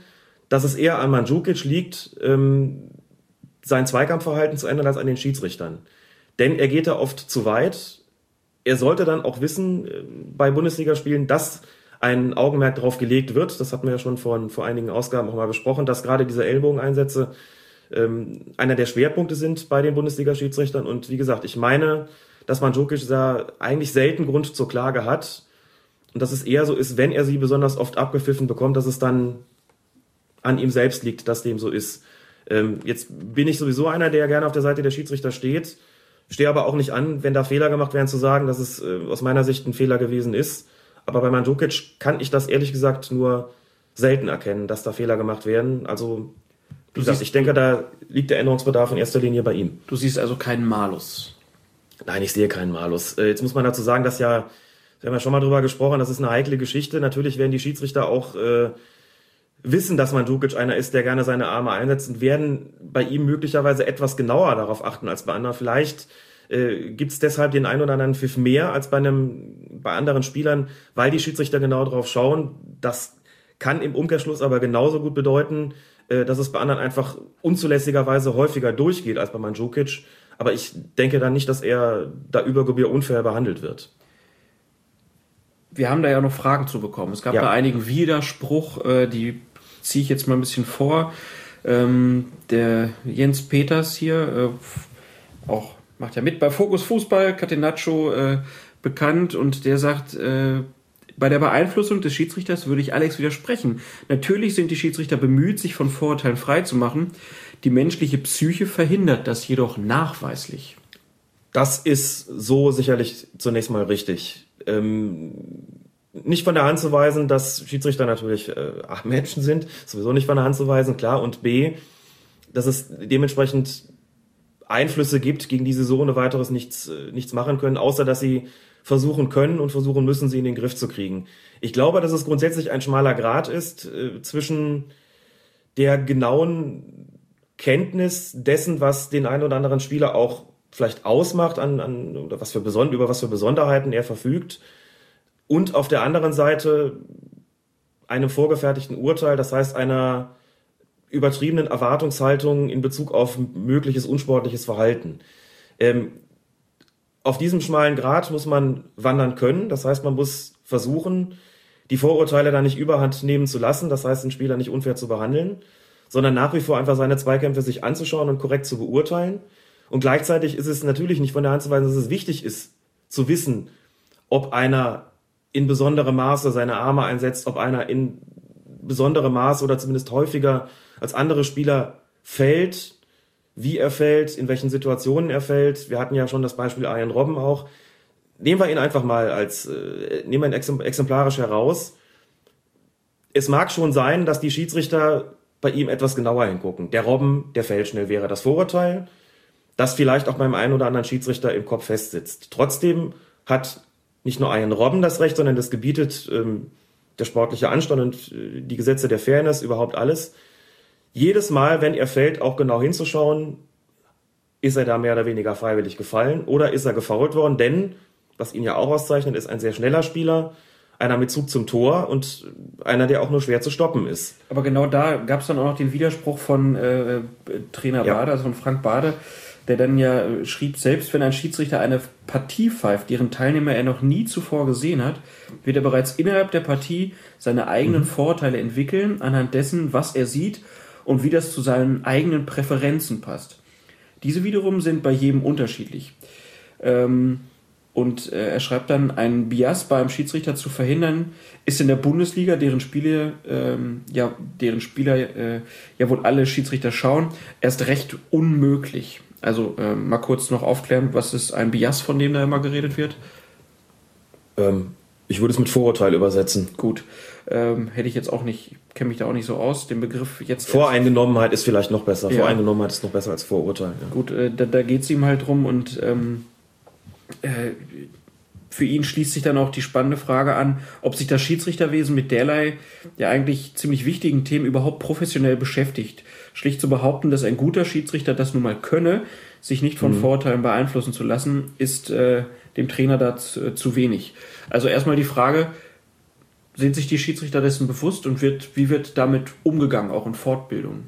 dass es eher an Mandzukic liegt, ähm, sein Zweikampfverhalten zu ändern als an den Schiedsrichtern. Denn er geht da oft zu weit. Er sollte dann auch wissen äh, bei Bundesligaspielen, dass ein Augenmerk darauf gelegt wird. Das hatten wir ja schon vor, vor einigen Ausgaben auch mal besprochen, dass gerade diese Ellbogeneinsätze ähm, einer der Schwerpunkte sind bei den Bundesliga-Schiedsrichtern. Und wie gesagt, ich meine, dass man Djokic da eigentlich selten Grund zur Klage hat. Und dass es eher so ist, wenn er sie besonders oft abgepfiffen bekommt, dass es dann an ihm selbst liegt, dass dem so ist. Ähm, jetzt bin ich sowieso einer, der gerne auf der Seite der Schiedsrichter steht, stehe aber auch nicht an, wenn da Fehler gemacht werden, zu sagen, dass es äh, aus meiner Sicht ein Fehler gewesen ist. Aber bei Mandzukic kann ich das ehrlich gesagt nur selten erkennen, dass da Fehler gemacht werden. Also Du sagst, ich denke, da liegt der Änderungsbedarf in erster Linie bei ihm. Du siehst also keinen Malus. Nein, ich sehe keinen Malus. Äh, jetzt muss man dazu sagen, dass ja, wir haben ja schon mal drüber gesprochen, das ist eine heikle Geschichte. Natürlich werden die Schiedsrichter auch äh, wissen, dass man Dukic einer ist, der gerne seine Arme einsetzt und werden bei ihm möglicherweise etwas genauer darauf achten als bei anderen. Vielleicht äh, gibt es deshalb den einen oder anderen Pfiff mehr als bei einem bei anderen Spielern, weil die Schiedsrichter genau darauf schauen. Das kann im Umkehrschluss aber genauso gut bedeuten, äh, dass es bei anderen einfach unzulässigerweise häufiger durchgeht als bei Mandzukic. Aber ich denke dann nicht, dass er da über Gebühr unfair behandelt wird. Wir haben da ja noch Fragen zu bekommen. Es gab ja. da einigen Widerspruch, äh, die ziehe ich jetzt mal ein bisschen vor. Ähm, der Jens Peters hier, äh, auch macht ja mit bei Fokus Fußball, Catenaccio äh, bekannt und der sagt, äh, bei der Beeinflussung des Schiedsrichters würde ich Alex widersprechen. Natürlich sind die Schiedsrichter bemüht, sich von Vorurteilen freizumachen. Die menschliche Psyche verhindert das jedoch nachweislich. Das ist so sicherlich zunächst mal richtig. Ähm, nicht von der Hand zu weisen, dass Schiedsrichter natürlich äh, Menschen sind, sowieso nicht von der Hand zu weisen, klar. Und B, dass es dementsprechend Einflüsse gibt, gegen die sie so ohne weiteres nichts, äh, nichts machen können, außer dass sie versuchen können und versuchen müssen, sie in den Griff zu kriegen. Ich glaube, dass es grundsätzlich ein schmaler Grad ist äh, zwischen der genauen Kenntnis dessen, was den einen oder anderen Spieler auch vielleicht ausmacht, an, an oder was für über was für Besonderheiten er verfügt, und auf der anderen Seite einem vorgefertigten Urteil, das heißt einer übertriebenen Erwartungshaltungen in Bezug auf mögliches unsportliches Verhalten. Ähm, auf diesem schmalen Grat muss man wandern können. Das heißt, man muss versuchen, die Vorurteile da nicht überhand nehmen zu lassen. Das heißt, den Spieler nicht unfair zu behandeln, sondern nach wie vor einfach seine Zweikämpfe sich anzuschauen und korrekt zu beurteilen. Und gleichzeitig ist es natürlich nicht von der Hand zu weisen, dass es wichtig ist, zu wissen, ob einer in besonderem Maße seine Arme einsetzt, ob einer in besonderem Maße oder zumindest häufiger als andere Spieler fällt, wie er fällt, in welchen Situationen er fällt. Wir hatten ja schon das Beispiel Ian Robben auch. Nehmen wir ihn einfach mal als, äh, nehmen wir ihn exemplarisch heraus. Es mag schon sein, dass die Schiedsrichter bei ihm etwas genauer hingucken. Der Robben, der fällt schnell, wäre das Vorurteil, das vielleicht auch beim einen oder anderen Schiedsrichter im Kopf festsitzt. Trotzdem hat nicht nur Ian Robben das Recht, sondern das gebietet ähm, der sportliche Anstand und äh, die Gesetze der Fairness, überhaupt alles. Jedes Mal, wenn er fällt, auch genau hinzuschauen, ist er da mehr oder weniger freiwillig gefallen oder ist er gefault worden, denn, was ihn ja auch auszeichnet, ist ein sehr schneller Spieler, einer mit Zug zum Tor und einer, der auch nur schwer zu stoppen ist. Aber genau da gab es dann auch noch den Widerspruch von äh, Trainer ja. Bade, also von Frank Bade, der dann ja äh, schrieb, selbst wenn ein Schiedsrichter eine Partie pfeift, deren Teilnehmer er noch nie zuvor gesehen hat, wird er bereits innerhalb der Partie seine eigenen mhm. Vorteile entwickeln, anhand dessen, was er sieht und wie das zu seinen eigenen Präferenzen passt. Diese wiederum sind bei jedem unterschiedlich. Ähm, und äh, er schreibt dann, ein Bias beim Schiedsrichter zu verhindern, ist in der Bundesliga, deren Spiele, ähm, ja, deren Spieler äh, ja wohl alle Schiedsrichter schauen, erst recht unmöglich. Also äh, mal kurz noch aufklären, was ist ein Bias, von dem da immer geredet wird? Ähm, ich würde es mit Vorurteil übersetzen. Gut. Ähm, hätte ich jetzt auch nicht, kenne mich da auch nicht so aus. Den Begriff jetzt. Voreingenommenheit ist vielleicht noch besser. Ja. Voreingenommenheit ist noch besser als Vorurteil. Ja. Gut, äh, da, da geht es ihm halt drum und ähm, äh, für ihn schließt sich dann auch die spannende Frage an, ob sich das Schiedsrichterwesen mit derlei ja eigentlich ziemlich wichtigen Themen überhaupt professionell beschäftigt. Schlicht zu behaupten, dass ein guter Schiedsrichter das nun mal könne, sich nicht von mhm. Vorurteilen beeinflussen zu lassen, ist äh, dem Trainer da zu, äh, zu wenig. Also erstmal die Frage, sind sich die Schiedsrichter dessen bewusst und wird, wie wird damit umgegangen, auch in Fortbildung?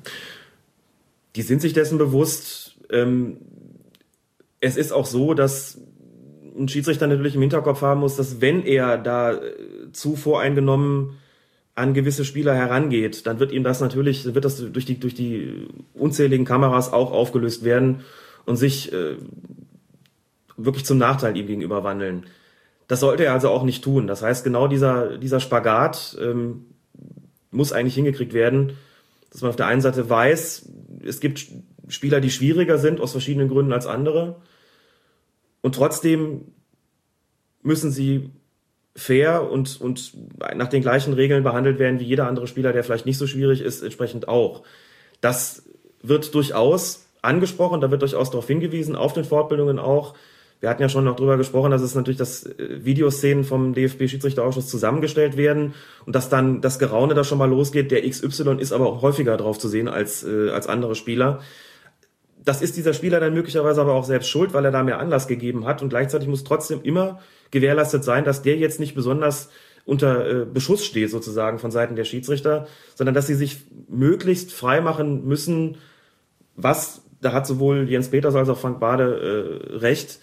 Die sind sich dessen bewusst. Ähm, es ist auch so, dass ein Schiedsrichter natürlich im Hinterkopf haben muss, dass wenn er da äh, zu voreingenommen an gewisse Spieler herangeht, dann wird ihm das natürlich, wird das durch die, durch die unzähligen Kameras auch aufgelöst werden und sich äh, wirklich zum Nachteil ihm gegenüber wandeln. Das sollte er also auch nicht tun. Das heißt, genau dieser, dieser Spagat ähm, muss eigentlich hingekriegt werden, dass man auf der einen Seite weiß, es gibt Spieler, die schwieriger sind aus verschiedenen Gründen als andere. Und trotzdem müssen sie fair und, und nach den gleichen Regeln behandelt werden wie jeder andere Spieler, der vielleicht nicht so schwierig ist, entsprechend auch. Das wird durchaus angesprochen, da wird durchaus darauf hingewiesen, auf den Fortbildungen auch. Wir hatten ja schon noch drüber gesprochen, dass es natürlich, dass äh, Videoszenen vom DFB-Schiedsrichterausschuss zusammengestellt werden und dass dann das Geraune da schon mal losgeht. Der XY ist aber auch häufiger drauf zu sehen als, äh, als andere Spieler. Das ist dieser Spieler dann möglicherweise aber auch selbst schuld, weil er da mehr Anlass gegeben hat und gleichzeitig muss trotzdem immer gewährleistet sein, dass der jetzt nicht besonders unter äh, Beschuss steht sozusagen von Seiten der Schiedsrichter, sondern dass sie sich möglichst frei machen müssen, was, da hat sowohl Jens Peters als auch Frank Bade äh, recht,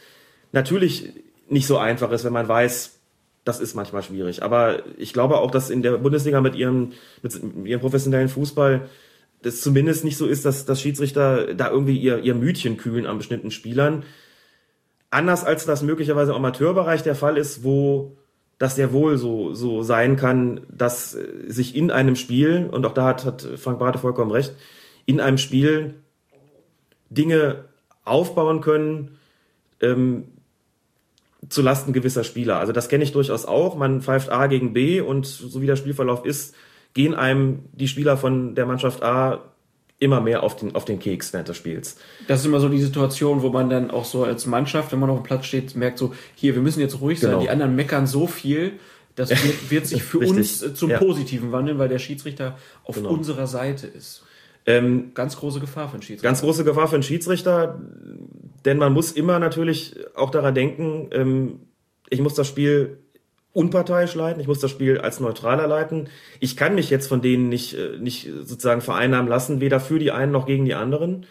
natürlich nicht so einfach ist, wenn man weiß, das ist manchmal schwierig. Aber ich glaube auch, dass in der Bundesliga mit ihrem, mit ihrem professionellen Fußball das zumindest nicht so ist, dass, dass Schiedsrichter da irgendwie ihr, ihr Mütchen kühlen an bestimmten Spielern. Anders als das möglicherweise im Amateurbereich der Fall ist, wo das sehr wohl so, so sein kann, dass sich in einem Spiel, und auch da hat, hat Frank Brate vollkommen recht, in einem Spiel Dinge aufbauen können, ähm, zu Lasten gewisser Spieler. Also das kenne ich durchaus auch. Man pfeift A gegen B und so wie der Spielverlauf ist, gehen einem die Spieler von der Mannschaft A immer mehr auf den, auf den Keks während des Spiels. Das ist immer so die Situation, wo man dann auch so als Mannschaft, wenn man auf dem Platz steht, merkt so, hier, wir müssen jetzt ruhig genau. sein, die anderen meckern so viel, das wird, wird sich für uns zum ja. Positiven wandeln, weil der Schiedsrichter auf genau. unserer Seite ist. Ähm, ganz große Gefahr für einen Schiedsrichter. Ganz große Gefahr für einen Schiedsrichter, denn man muss immer natürlich auch daran denken, ähm, ich muss das Spiel unparteiisch leiten, ich muss das Spiel als neutraler leiten. Ich kann mich jetzt von denen nicht, äh, nicht sozusagen vereinnahmen lassen, weder für die einen noch gegen die anderen.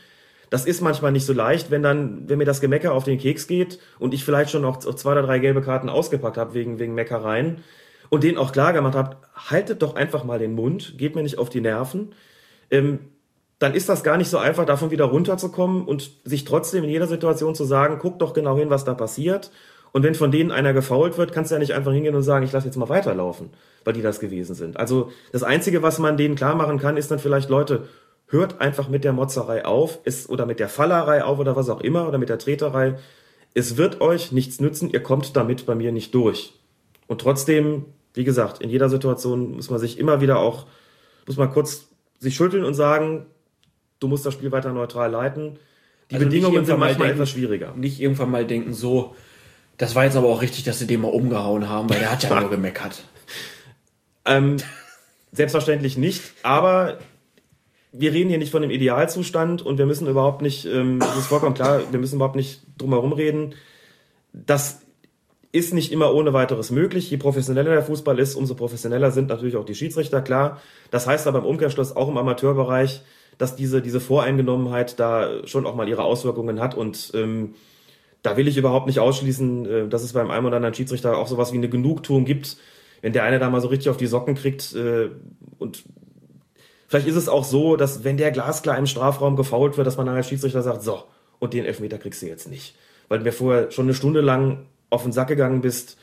Das ist manchmal nicht so leicht, wenn dann, wenn mir das Gemecker auf den Keks geht und ich vielleicht schon noch zwei oder drei gelbe Karten ausgepackt habe wegen, wegen Meckereien und denen auch klar gemacht habe, haltet doch einfach mal den Mund, geht mir nicht auf die Nerven. Ähm, dann ist das gar nicht so einfach, davon wieder runterzukommen und sich trotzdem in jeder Situation zu sagen, guck doch genau hin, was da passiert und wenn von denen einer gefault wird, kannst du ja nicht einfach hingehen und sagen, ich lasse jetzt mal weiterlaufen, weil die das gewesen sind. Also das Einzige, was man denen klar machen kann, ist dann vielleicht, Leute, hört einfach mit der Motzerei auf, ist, oder mit der Fallerei auf oder was auch immer, oder mit der Treterei. Es wird euch nichts nützen, ihr kommt damit bei mir nicht durch. Und trotzdem, wie gesagt, in jeder Situation muss man sich immer wieder auch, muss man kurz sich schütteln und sagen, du musst das Spiel weiter neutral leiten. Die also Bedingungen sind manchmal denken, etwas schwieriger. Nicht irgendwann mal denken, so, das war jetzt aber auch richtig, dass sie den mal umgehauen haben, weil der hat ja nur gemeckert. Ähm, selbstverständlich nicht, aber wir reden hier nicht von dem Idealzustand und wir müssen überhaupt nicht, ähm, das ist vollkommen klar, wir müssen überhaupt nicht drum herum reden. Das ist nicht immer ohne weiteres möglich. Je professioneller der Fußball ist, umso professioneller sind natürlich auch die Schiedsrichter, klar. Das heißt aber im Umkehrschluss auch im Amateurbereich, dass diese, diese Voreingenommenheit da schon auch mal ihre Auswirkungen hat und ähm, da will ich überhaupt nicht ausschließen, äh, dass es beim einen oder anderen Schiedsrichter auch sowas wie eine Genugtuung gibt, wenn der eine da mal so richtig auf die Socken kriegt äh, und vielleicht ist es auch so, dass wenn der glasklar im Strafraum gefault wird, dass man dann als Schiedsrichter sagt, so, und den Elfmeter kriegst du jetzt nicht. Weil du mir vorher schon eine Stunde lang auf den Sack gegangen bist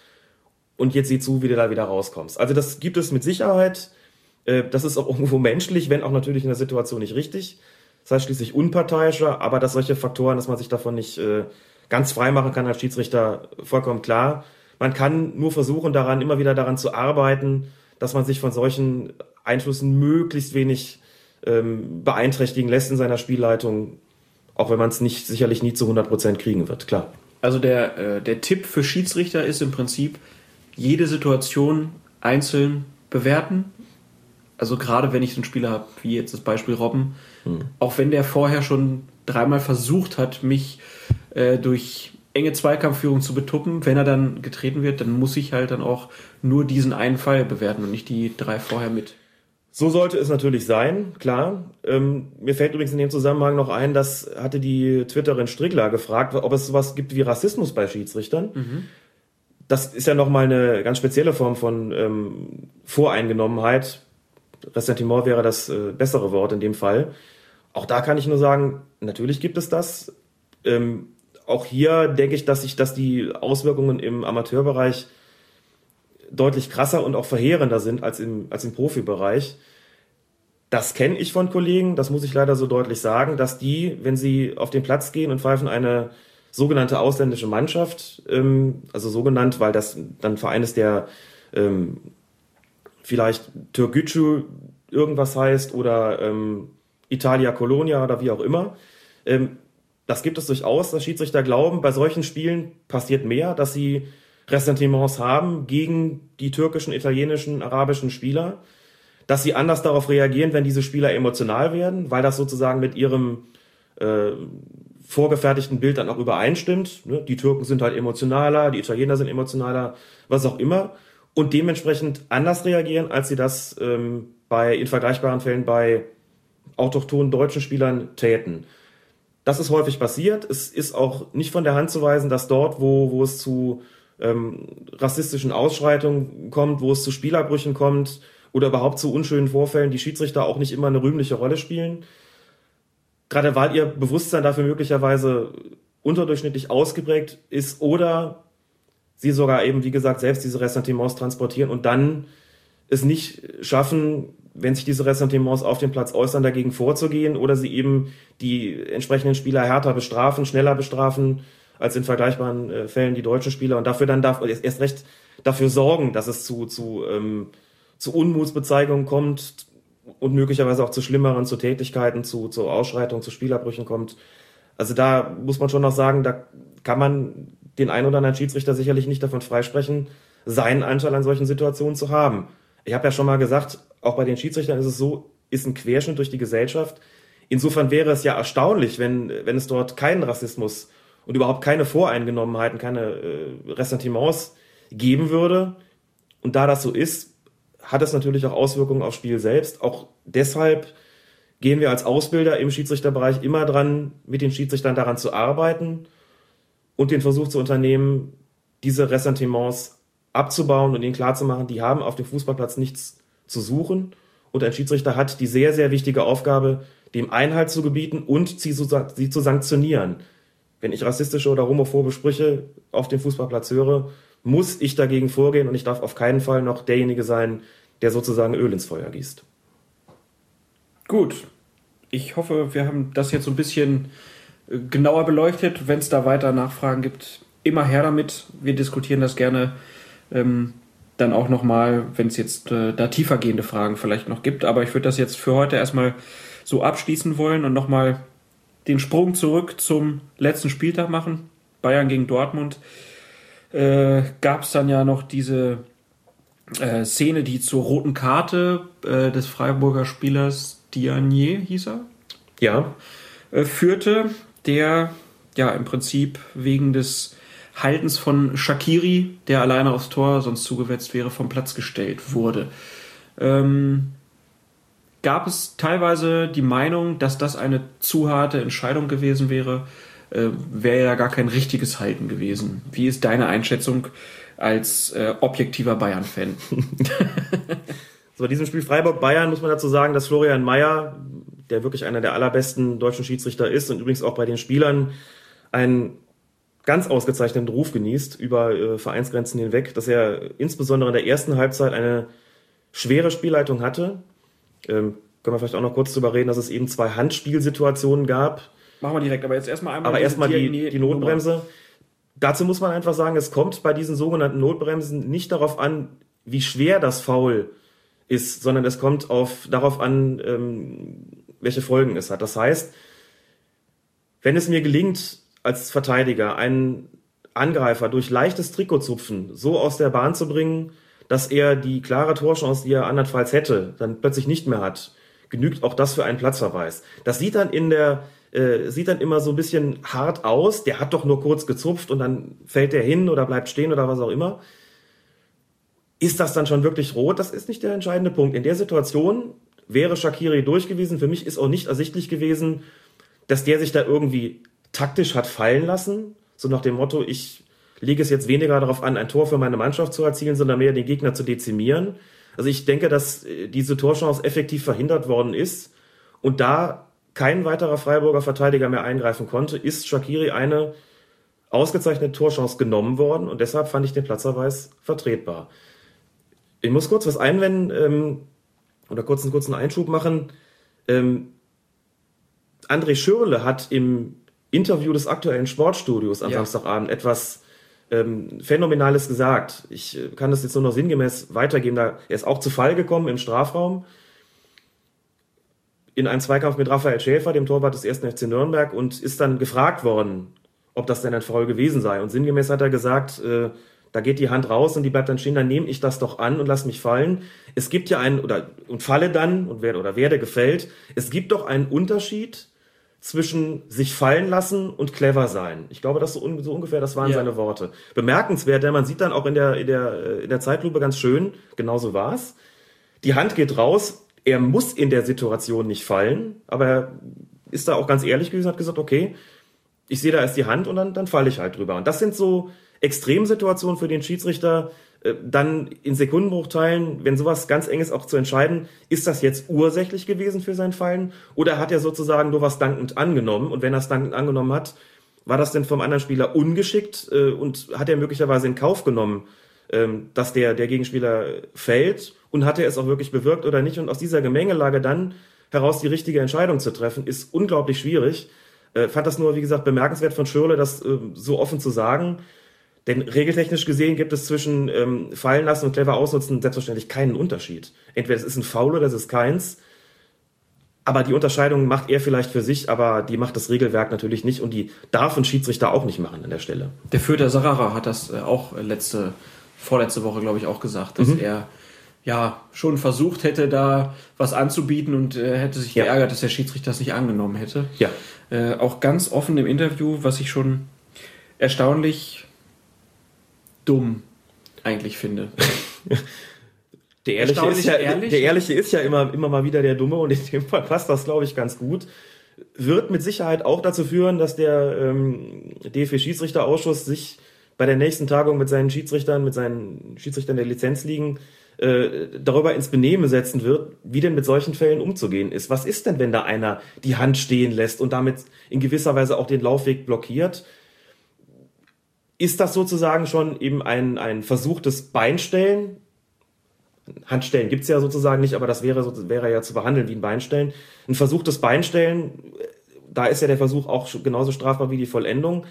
und jetzt sieh zu, wie du da wieder rauskommst. Also das gibt es mit Sicherheit. Äh, das ist auch irgendwo menschlich, wenn auch natürlich in der Situation nicht richtig. Das heißt schließlich unparteiischer, aber dass solche Faktoren, dass man sich davon nicht ganz frei machen kann als Schiedsrichter, vollkommen klar. Man kann nur versuchen, daran immer wieder daran zu arbeiten, dass man sich von solchen Einflüssen möglichst wenig ähm, beeinträchtigen lässt in seiner Spielleitung, auch wenn man es nicht sicherlich nie zu 100 Prozent kriegen wird, klar. Also der, äh, der Tipp für Schiedsrichter ist im Prinzip, jede Situation einzeln bewerten. Also gerade wenn ich so einen Spieler habe, wie jetzt das Beispiel Robben, hm. auch wenn der vorher schon dreimal versucht hat, mich äh, durch enge Zweikampfführung zu betuppen. Wenn er dann getreten wird, dann muss ich halt dann auch nur diesen einen Fall bewerten und nicht die drei vorher mit. So sollte es natürlich sein, klar. Ähm, mir fällt übrigens in dem Zusammenhang noch ein, dass hatte die Twitterin Strickler gefragt, ob es sowas gibt wie Rassismus bei Schiedsrichtern. Mhm. Das ist ja nochmal eine ganz spezielle Form von ähm, Voreingenommenheit. Ressentiment wäre das äh, bessere Wort in dem Fall. Auch da kann ich nur sagen, natürlich gibt es das. Ähm, auch hier denke ich, dass sich, dass die Auswirkungen im Amateurbereich deutlich krasser und auch verheerender sind als im, als im Profibereich. Das kenne ich von Kollegen, das muss ich leider so deutlich sagen, dass die, wenn sie auf den Platz gehen und pfeifen eine sogenannte ausländische Mannschaft, ähm, also sogenannt, weil das dann Verein ist, der ähm, vielleicht Türkgücü irgendwas heißt oder ähm, Italia Colonia oder wie auch immer, ähm, das gibt es durchaus, dass Schiedsrichter glauben, bei solchen Spielen passiert mehr, dass sie Ressentiments haben gegen die türkischen, italienischen, arabischen Spieler, dass sie anders darauf reagieren, wenn diese Spieler emotional werden, weil das sozusagen mit ihrem äh, vorgefertigten Bild dann auch übereinstimmt. Ne? Die Türken sind halt emotionaler, die Italiener sind emotionaler, was auch immer. Und dementsprechend anders reagieren, als sie das ähm, bei in vergleichbaren Fällen bei autochthonen deutschen Spielern täten. Das ist häufig passiert. Es ist auch nicht von der Hand zu weisen, dass dort, wo, wo es zu ähm, rassistischen Ausschreitungen kommt, wo es zu Spielabbrüchen kommt oder überhaupt zu unschönen Vorfällen, die Schiedsrichter auch nicht immer eine rühmliche Rolle spielen. Gerade weil ihr Bewusstsein dafür möglicherweise unterdurchschnittlich ausgeprägt ist oder sie sogar eben, wie gesagt, selbst diese Ressentiments transportieren und dann es nicht schaffen, wenn sich diese Ressentiments auf dem Platz äußern, dagegen vorzugehen oder sie eben die entsprechenden Spieler härter bestrafen, schneller bestrafen als in vergleichbaren äh, Fällen die deutschen Spieler und dafür dann darf erst recht dafür sorgen, dass es zu, zu, ähm, zu Unmutsbezeigungen kommt und möglicherweise auch zu schlimmeren, zu Tätigkeiten, zu, zu Ausschreitungen, zu Spielabbrüchen kommt. Also da muss man schon noch sagen, da kann man den einen oder anderen Schiedsrichter sicherlich nicht davon freisprechen, seinen Anteil an solchen Situationen zu haben. Ich habe ja schon mal gesagt, auch bei den Schiedsrichtern ist es so, ist ein Querschnitt durch die Gesellschaft. Insofern wäre es ja erstaunlich, wenn, wenn es dort keinen Rassismus und überhaupt keine Voreingenommenheiten, keine äh, Ressentiments geben würde. Und da das so ist, hat es natürlich auch Auswirkungen aufs Spiel selbst. Auch deshalb gehen wir als Ausbilder im Schiedsrichterbereich immer dran, mit den Schiedsrichtern daran zu arbeiten und den Versuch zu unternehmen, diese Ressentiments abzubauen und ihnen klarzumachen, die haben auf dem Fußballplatz nichts zu suchen. Und ein Schiedsrichter hat die sehr, sehr wichtige Aufgabe, dem Einhalt zu gebieten und sie zu, sie zu sanktionieren. Wenn ich rassistische oder homophobe Sprüche auf dem Fußballplatz höre, muss ich dagegen vorgehen und ich darf auf keinen Fall noch derjenige sein, der sozusagen Öl ins Feuer gießt. Gut. Ich hoffe, wir haben das jetzt so ein bisschen äh, genauer beleuchtet. Wenn es da weiter Nachfragen gibt, immer her damit. Wir diskutieren das gerne ähm, dann auch nochmal, wenn es jetzt äh, da tiefergehende Fragen vielleicht noch gibt. Aber ich würde das jetzt für heute erstmal so abschließen wollen und nochmal den Sprung zurück zum letzten Spieltag machen. Bayern gegen Dortmund. Äh, Gab es dann ja noch diese äh, Szene, die zur roten Karte äh, des Freiburger Spielers Dianier hieß er? Ja. Äh, führte, der ja im Prinzip wegen des Haltens von Shakiri, der alleine aufs Tor sonst zugewetzt wäre, vom Platz gestellt wurde. Ähm, gab es teilweise die Meinung, dass das eine zu harte Entscheidung gewesen wäre, äh, wäre ja gar kein richtiges Halten gewesen. Wie ist deine Einschätzung als äh, objektiver Bayern-Fan? so, bei diesem Spiel Freiburg-Bayern muss man dazu sagen, dass Florian Mayer, der wirklich einer der allerbesten deutschen Schiedsrichter ist und übrigens auch bei den Spielern einen ganz ausgezeichneten Ruf genießt über äh, Vereinsgrenzen hinweg, dass er insbesondere in der ersten Halbzeit eine schwere Spielleitung hatte. Ähm, können wir vielleicht auch noch kurz darüber reden, dass es eben zwei Handspielsituationen gab. Machen wir direkt, aber jetzt erstmal einmal. Aber erstmal die, die Notbremse. Nummer. Dazu muss man einfach sagen, es kommt bei diesen sogenannten Notbremsen nicht darauf an, wie schwer das Foul ist, sondern es kommt auf, darauf an, ähm, welche Folgen es hat. Das heißt, wenn es mir gelingt, als Verteidiger einen Angreifer durch leichtes Trikotzupfen so aus der Bahn zu bringen, dass er die klare Torchance, die er andernfalls hätte, dann plötzlich nicht mehr hat, genügt auch das für einen Platzverweis. Das sieht dann in der äh, sieht dann immer so ein bisschen hart aus. Der hat doch nur kurz gezupft und dann fällt der hin oder bleibt stehen oder was auch immer. Ist das dann schon wirklich rot? Das ist nicht der entscheidende Punkt. In der Situation wäre Shakiri durchgewiesen. Für mich ist auch nicht ersichtlich gewesen, dass der sich da irgendwie taktisch hat fallen lassen, so nach dem Motto, ich lege es jetzt weniger darauf an, ein Tor für meine Mannschaft zu erzielen, sondern mehr den Gegner zu dezimieren. Also ich denke, dass äh, diese Torchance effektiv verhindert worden ist und da kein weiterer Freiburger Verteidiger mehr eingreifen konnte, ist Shakiri eine ausgezeichnete Torchance genommen worden und deshalb fand ich den Platzerweis vertretbar. Ich muss kurz was einwenden ähm, oder kurz einen kurzen Einschub machen. Ähm, André Schürle hat im Interview des aktuellen Sportstudios am ja. Samstagabend etwas ähm, Phänomenales gesagt. Ich äh, kann das jetzt nur noch sinngemäß weitergeben. Da, er ist auch zu Fall gekommen im Strafraum in einen Zweikampf mit Raphael Schäfer, dem Torwart des ersten FC Nürnberg, und ist dann gefragt worden, ob das denn ein Foul gewesen sei. Und sinngemäß hat er gesagt, äh, da geht die Hand raus und die bleibt dann stehen, dann nehme ich das doch an und lass mich fallen. Es gibt ja einen, oder, und falle dann, und werde, oder werde gefällt. Es gibt doch einen Unterschied zwischen sich fallen lassen und clever sein. Ich glaube, das so, un so ungefähr, das waren ja. seine Worte. Bemerkenswert, denn man sieht dann auch in der, in der, äh, in der Zeitlupe ganz schön, genauso war's. Die Hand geht raus, er muss in der Situation nicht fallen, aber er ist da auch ganz ehrlich gewesen, hat gesagt, okay, ich sehe da erst die Hand und dann, dann falle ich halt drüber. Und das sind so Extremsituationen für den Schiedsrichter, dann in Sekundenbruchteilen, wenn sowas ganz eng ist, auch zu entscheiden, ist das jetzt ursächlich gewesen für sein Fallen oder hat er sozusagen nur was dankend angenommen und wenn er es dankend angenommen hat, war das denn vom anderen Spieler ungeschickt äh, und hat er möglicherweise in Kauf genommen, ähm, dass der, der Gegenspieler fällt und hat er es auch wirklich bewirkt oder nicht und aus dieser Gemengelage dann heraus die richtige Entscheidung zu treffen, ist unglaublich schwierig. Äh, fand das nur, wie gesagt, bemerkenswert von Schürle, das äh, so offen zu sagen. Denn regeltechnisch gesehen gibt es zwischen ähm, fallen lassen und clever ausnutzen selbstverständlich keinen Unterschied. Entweder es ist ein Foul oder es ist keins. Aber die Unterscheidung macht er vielleicht für sich, aber die macht das Regelwerk natürlich nicht und die darf ein Schiedsrichter auch nicht machen an der Stelle. Der Fürther Sarara hat das äh, auch letzte, vorletzte Woche, glaube ich, auch gesagt, dass mhm. er ja schon versucht hätte, da was anzubieten und äh, hätte sich ja. geärgert, dass der Schiedsrichter das nicht angenommen hätte. Ja. Äh, auch ganz offen im Interview, was ich schon erstaunlich dumm eigentlich finde. Der Ehrliche, ist ja, ehrlich. der Ehrliche ist ja immer, immer mal wieder der Dumme und in dem Fall passt das, glaube ich, ganz gut. Wird mit Sicherheit auch dazu führen, dass der ähm, DFB-Schiedsrichterausschuss sich bei der nächsten Tagung mit seinen Schiedsrichtern, mit seinen Schiedsrichtern der Lizenz liegen, äh, darüber ins Benehmen setzen wird, wie denn mit solchen Fällen umzugehen ist. Was ist denn, wenn da einer die Hand stehen lässt und damit in gewisser Weise auch den Laufweg blockiert? Ist das sozusagen schon eben ein, ein versuchtes Beinstellen? Handstellen gibt's ja sozusagen nicht, aber das wäre, wäre ja zu behandeln wie ein Beinstellen. Ein versuchtes Beinstellen, da ist ja der Versuch auch genauso strafbar wie die Vollendung.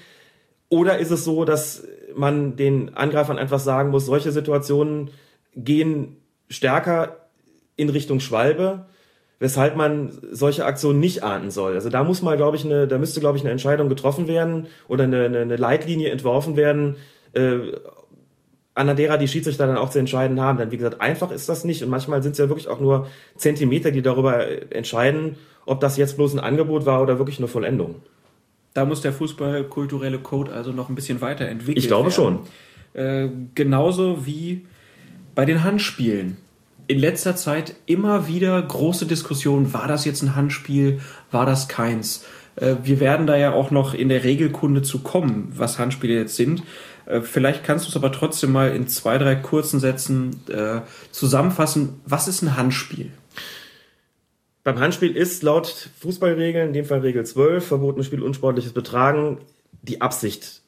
Oder ist es so, dass man den Angreifern einfach sagen muss, solche Situationen gehen stärker in Richtung Schwalbe, weshalb man solche Aktionen nicht ahnden soll. Also da muss mal, glaube ich, eine, da müsste, glaube ich, eine Entscheidung getroffen werden oder eine, eine, eine Leitlinie entworfen werden, äh, an derer die Schiedsrichter dann auch zu entscheiden haben. Denn wie gesagt, einfach ist das nicht und manchmal sind es ja wirklich auch nur Zentimeter, die darüber äh, entscheiden, ob das jetzt bloß ein Angebot war oder wirklich eine Vollendung. Da muss der fußballkulturelle Code also noch ein bisschen weiterentwickelt Ich glaube werden. Äh, genauso wie bei den Handspielen. In letzter Zeit immer wieder große Diskussionen, war das jetzt ein Handspiel, war das keins? Äh, wir werden da ja auch noch in der Regelkunde zu kommen, was Handspiele jetzt sind. Äh, vielleicht kannst du es aber trotzdem mal in zwei, drei kurzen Sätzen äh, zusammenfassen. Was ist ein Handspiel? Beim Handspiel ist laut Fußballregeln, in dem Fall Regel 12, verbotenes Spiel unsportliches Betragen, die Absicht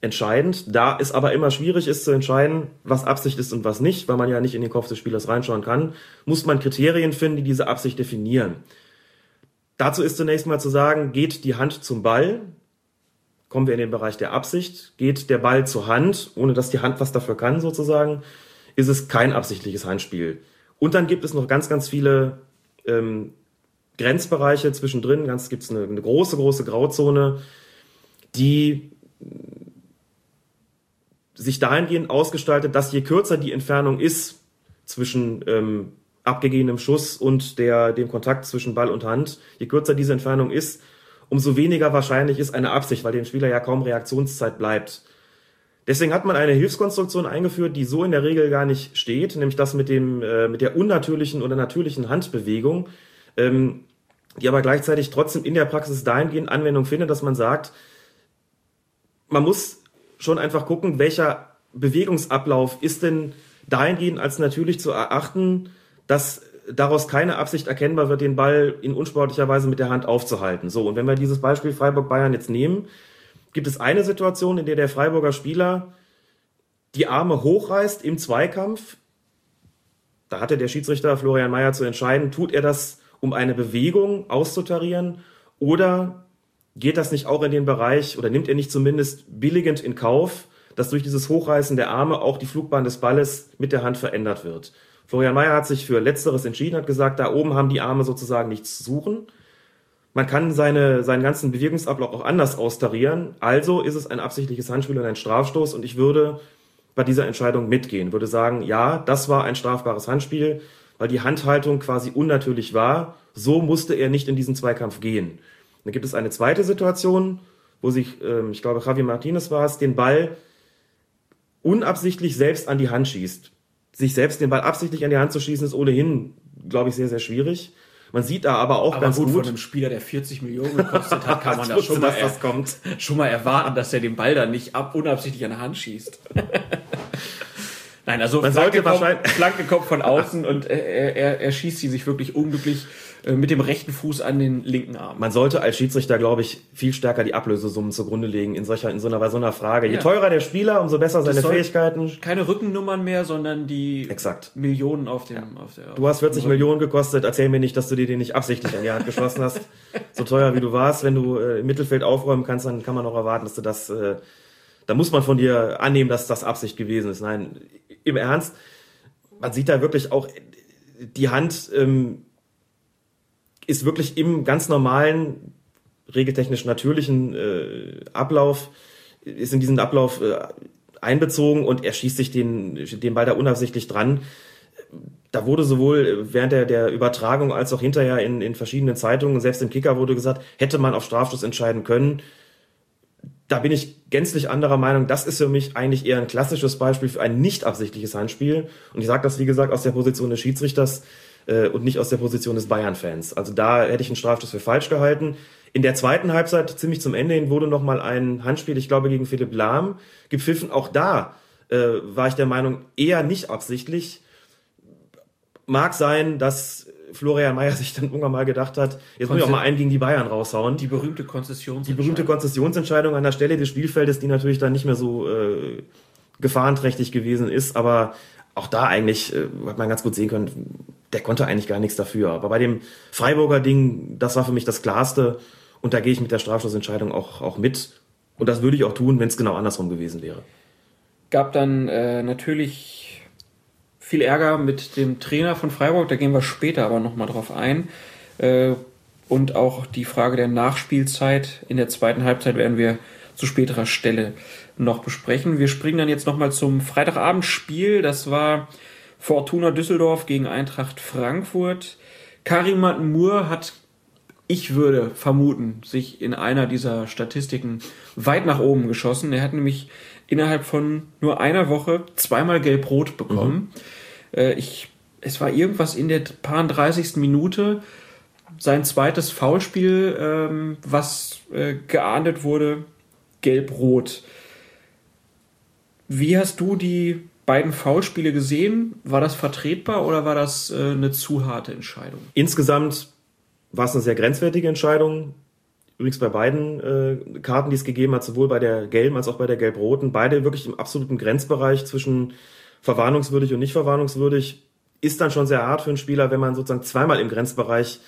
entscheidend. Da es aber immer schwierig ist zu entscheiden, was Absicht ist und was nicht, weil man ja nicht in den Kopf des Spielers reinschauen kann, muss man Kriterien finden, die diese Absicht definieren. Dazu ist zunächst mal zu sagen, geht die Hand zum Ball, kommen wir in den Bereich der Absicht, geht der Ball zur Hand, ohne dass die Hand was dafür kann sozusagen, ist es kein absichtliches Handspiel. Und dann gibt es noch ganz, ganz viele ähm, Grenzbereiche zwischendrin, ganz gibt es eine, eine große, große Grauzone, die sich dahingehend ausgestaltet, dass je kürzer die Entfernung ist zwischen ähm, abgegebenem Schuss und der, dem Kontakt zwischen Ball und Hand, je kürzer diese Entfernung ist, umso weniger wahrscheinlich ist eine Absicht, weil dem Spieler ja kaum Reaktionszeit bleibt. Deswegen hat man eine Hilfskonstruktion eingeführt, die so in der Regel gar nicht steht, nämlich das mit dem äh, mit der unnatürlichen oder natürlichen Handbewegung, ähm, die aber gleichzeitig trotzdem in der Praxis dahingehend Anwendung findet, dass man sagt, man muss schon einfach gucken, welcher Bewegungsablauf ist denn dahingehend als natürlich zu erachten, dass daraus keine Absicht erkennbar wird, den Ball in unsportlicher Weise mit der Hand aufzuhalten. So, und wenn wir dieses Beispiel Freiburg-Bayern jetzt nehmen, gibt es eine Situation, in der der Freiburger Spieler die Arme hochreißt im Zweikampf. Da hatte der Schiedsrichter Florian Mayer zu entscheiden, tut er das, um eine Bewegung auszutarieren oder geht das nicht auch in den Bereich oder nimmt er nicht zumindest billigend in Kauf, dass durch dieses Hochreißen der Arme auch die Flugbahn des Balles mit der Hand verändert wird. Florian Mayer hat sich für Letzteres entschieden, hat gesagt, da oben haben die Arme sozusagen nichts zu suchen. Man kann seine, seinen ganzen Bewegungsablauf auch anders austarieren. Also ist es ein absichtliches Handspiel und ein Strafstoß. Und ich würde bei dieser Entscheidung mitgehen, würde sagen, ja, das war ein strafbares Handspiel, weil die Handhaltung quasi unnatürlich war. So musste er nicht in diesen Zweikampf gehen. Dann gibt es eine zweite Situation, wo sich, ähm, ich glaube, Javi Martinez war es, den Ball unabsichtlich selbst an die Hand schießt. Sich selbst den Ball absichtlich an die Hand zu schießen, ist ohnehin, glaube ich, sehr, sehr schwierig. Man sieht da aber auch Aber ganz gut, gut, von einem Spieler, der 40 Millionen gekostet hat, kann man Ich da wusste, schon mal, das kommt. schon mal erwarten, dass er den Ball dann nicht ab, unabsichtlich an der Hand schießt. Nein, also Man sollte Flanke, kommt, wahrscheinlich- Flanke kommt von außen und er, er, er schießt sie sich wirklich unglücklich mit dem rechten Fuß an den linken Arm. Man sollte als Schiedsrichter, glaube ich, viel stärker die Ablösesummen zugrunde legen in solcher, in so einer, bei so einer Frage. Je Ja. teurer der Spieler, umso besser seine Fähigkeiten. Keine Rückennummern mehr, sondern die Exakt. Millionen auf dem. Auf der, Du hast 40 Millionen gekostet, erzähl mir nicht, dass du dir den nicht absichtlich an die Hand geschossen hast. So teuer wie du warst, wenn du äh, im Mittelfeld aufräumen kannst, dann kann man auch erwarten, dass du das, äh, da muss man von dir annehmen, dass das Absicht gewesen ist. Nein, im Ernst, man sieht da wirklich auch, die Hand ähm, ist wirklich im ganz normalen, regeltechnisch natürlichen äh, Ablauf, ist in diesen Ablauf äh, einbezogen und er schießt sich den, den Ball da unabsichtlich dran. Da wurde sowohl während der, der Übertragung als auch hinterher in, in verschiedenen Zeitungen, selbst im Kicker wurde gesagt, hätte man auf Strafstoß entscheiden können. da bin ich gänzlich anderer Meinung. Das ist für mich eigentlich eher ein klassisches Beispiel für ein nicht absichtliches Handspiel. Und ich sage das, wie gesagt, aus der Position des Schiedsrichters äh, und nicht aus der Position des Bayern-Fans. Also da hätte ich einen Strafstoß für falsch gehalten. In der zweiten Halbzeit, ziemlich zum Ende hin, wurde noch mal ein Handspiel, ich glaube, gegen Philipp Lahm gepfiffen. Auch da äh, war ich der Meinung, eher nicht absichtlich. Mag sein, dass Florian Mayer sich dann irgendwann mal gedacht hat, jetzt muss ich auch mal einen gegen die Bayern raushauen. Die berühmte Konzessionsentscheidung. Die berühmte Konzessionsentscheidung an der Stelle des Spielfeldes, die natürlich dann nicht mehr so äh, gefahrenträchtig gewesen ist, aber auch da eigentlich äh, hat man ganz gut sehen können, der konnte eigentlich gar nichts dafür. Aber bei dem Freiburger Ding, das war für mich das Klarste und da gehe ich mit der Strafstoßentscheidung auch, auch mit. Und das würde ich auch tun, wenn es genau andersrum gewesen wäre. Gab dann äh, natürlich viel Ärger mit dem Trainer von Freiburg, da gehen wir später aber nochmal drauf ein. Äh, und auch die Frage der Nachspielzeit in der zweiten Halbzeit werden wir zu späterer Stelle noch besprechen. Wir springen dann jetzt nochmal zum Freitagabendspiel. Das war Fortuna Düsseldorf gegen Eintracht Frankfurt. Karim Moore hat, ich würde vermuten, sich in einer dieser Statistiken weit nach oben geschossen. Er hat nämlich innerhalb von nur einer Woche zweimal gelb-rot bekommen. Mhm. Äh, ich, es war irgendwas in der paar 30. Minute. Sein zweites Foulspiel, ähm, was äh, geahndet wurde, gelb-rot. Wie hast du die beiden Foulspiele gesehen? War das vertretbar oder war das äh, eine zu harte Entscheidung? Insgesamt war es eine sehr grenzwertige Entscheidung. Übrigens bei beiden äh, Karten, die es gegeben hat, sowohl bei der gelben als auch bei der gelb-roten, beide wirklich im absoluten Grenzbereich zwischen verwarnungswürdig und nicht verwarnungswürdig. Ist dann schon sehr hart für einen Spieler, wenn man sozusagen zweimal im Grenzbereich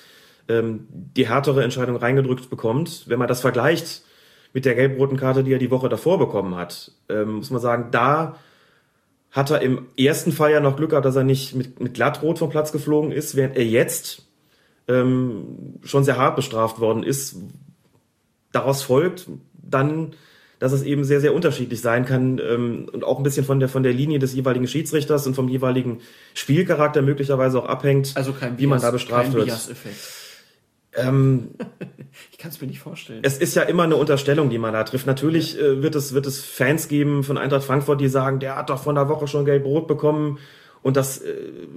ähm, die härtere Entscheidung reingedrückt bekommt. Wenn man das vergleicht mit der gelb-roten Karte, die er die Woche davor bekommen hat, ähm, muss man sagen, da hat er im ersten Fall ja noch Glück gehabt, dass er nicht mit, mit glattrot vom Platz geflogen ist, während er jetzt ähm, schon sehr hart bestraft worden ist, daraus folgt dann, dass es eben sehr, sehr unterschiedlich sein kann ähm, und auch ein bisschen von der, von der Linie des jeweiligen Schiedsrichters und vom jeweiligen Spielcharakter möglicherweise auch abhängt, also kein Bias, wie man da bestraft wird. Ähm, ich kann es mir nicht vorstellen. Es ist ja immer eine Unterstellung, die man da trifft. Natürlich ja. äh, wird, es, wird es Fans geben von Eintracht Frankfurt, die sagen, der hat doch von der Woche schon gelb-rot bekommen. Und das äh,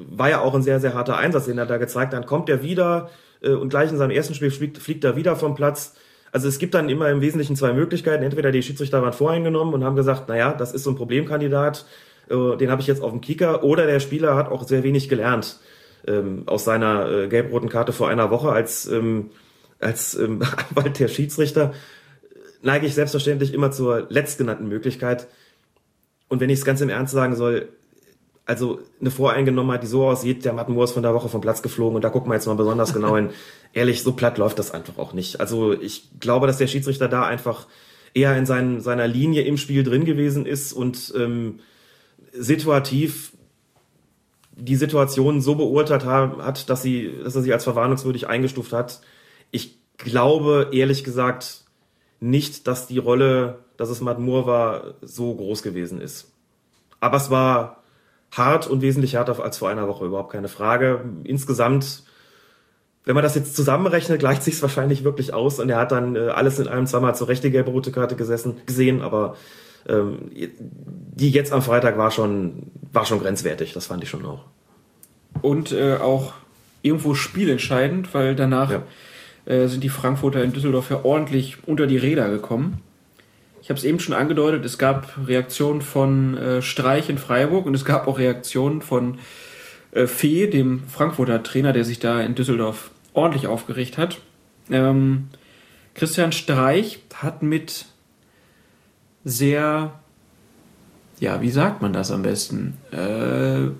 war ja auch ein sehr, sehr harter Einsatz, den er da gezeigt hat. Dann kommt er wieder äh, und gleich in seinem ersten Spiel fliegt, fliegt er wieder vom Platz. Also es gibt dann immer im Wesentlichen zwei Möglichkeiten. Entweder die Schiedsrichter waren voreingenommen und haben gesagt, naja, das ist so ein Problemkandidat, äh, den habe ich jetzt auf dem Kicker. Oder der Spieler hat auch sehr wenig gelernt ähm, aus seiner äh, gelb-roten Karte vor einer Woche als, ähm, als ähm, Anwalt der Schiedsrichter. Neige ich selbstverständlich immer zur letztgenannten Möglichkeit. Und wenn ich es ganz im Ernst sagen soll, also eine Voreingenommenheit, die so aussieht, der Matten ist von der Woche vom Platz geflogen und da gucken wir jetzt mal besonders genau hin. Ehrlich, so platt läuft das einfach auch nicht. Also ich glaube, dass der Schiedsrichter da einfach eher in sein, seiner Linie im Spiel drin gewesen ist und ähm, situativ die Situation so beurteilt hat, dass, sie, dass er sie als verwarnungswürdig eingestuft hat. Ich glaube, ehrlich gesagt, nicht, dass die Rolle, dass es Moore war, so groß gewesen ist. Aber es war hart und wesentlich härter als vor einer Woche, überhaupt keine Frage. Insgesamt, wenn man das jetzt zusammenrechnet, gleicht sich wahrscheinlich wirklich aus und er hat dann äh, alles in einem zweimal zur rechte gelbe rote Karte gesessen, gesehen, aber ähm, die jetzt am Freitag war schon, war schon grenzwertig, das fand ich schon auch. Und äh, auch irgendwo spielentscheidend, weil danach ja. äh, sind die Frankfurter in Düsseldorf ja ordentlich unter die Räder gekommen. Ich habe es eben schon angedeutet, es gab Reaktionen von äh, Streich in Freiburg und es gab auch Reaktionen von äh, Fee, dem Frankfurter Trainer, der sich da in Düsseldorf ordentlich aufgeregt hat. Ähm, Christian Streich hat mit sehr, ja, wie sagt man das am besten? Äh,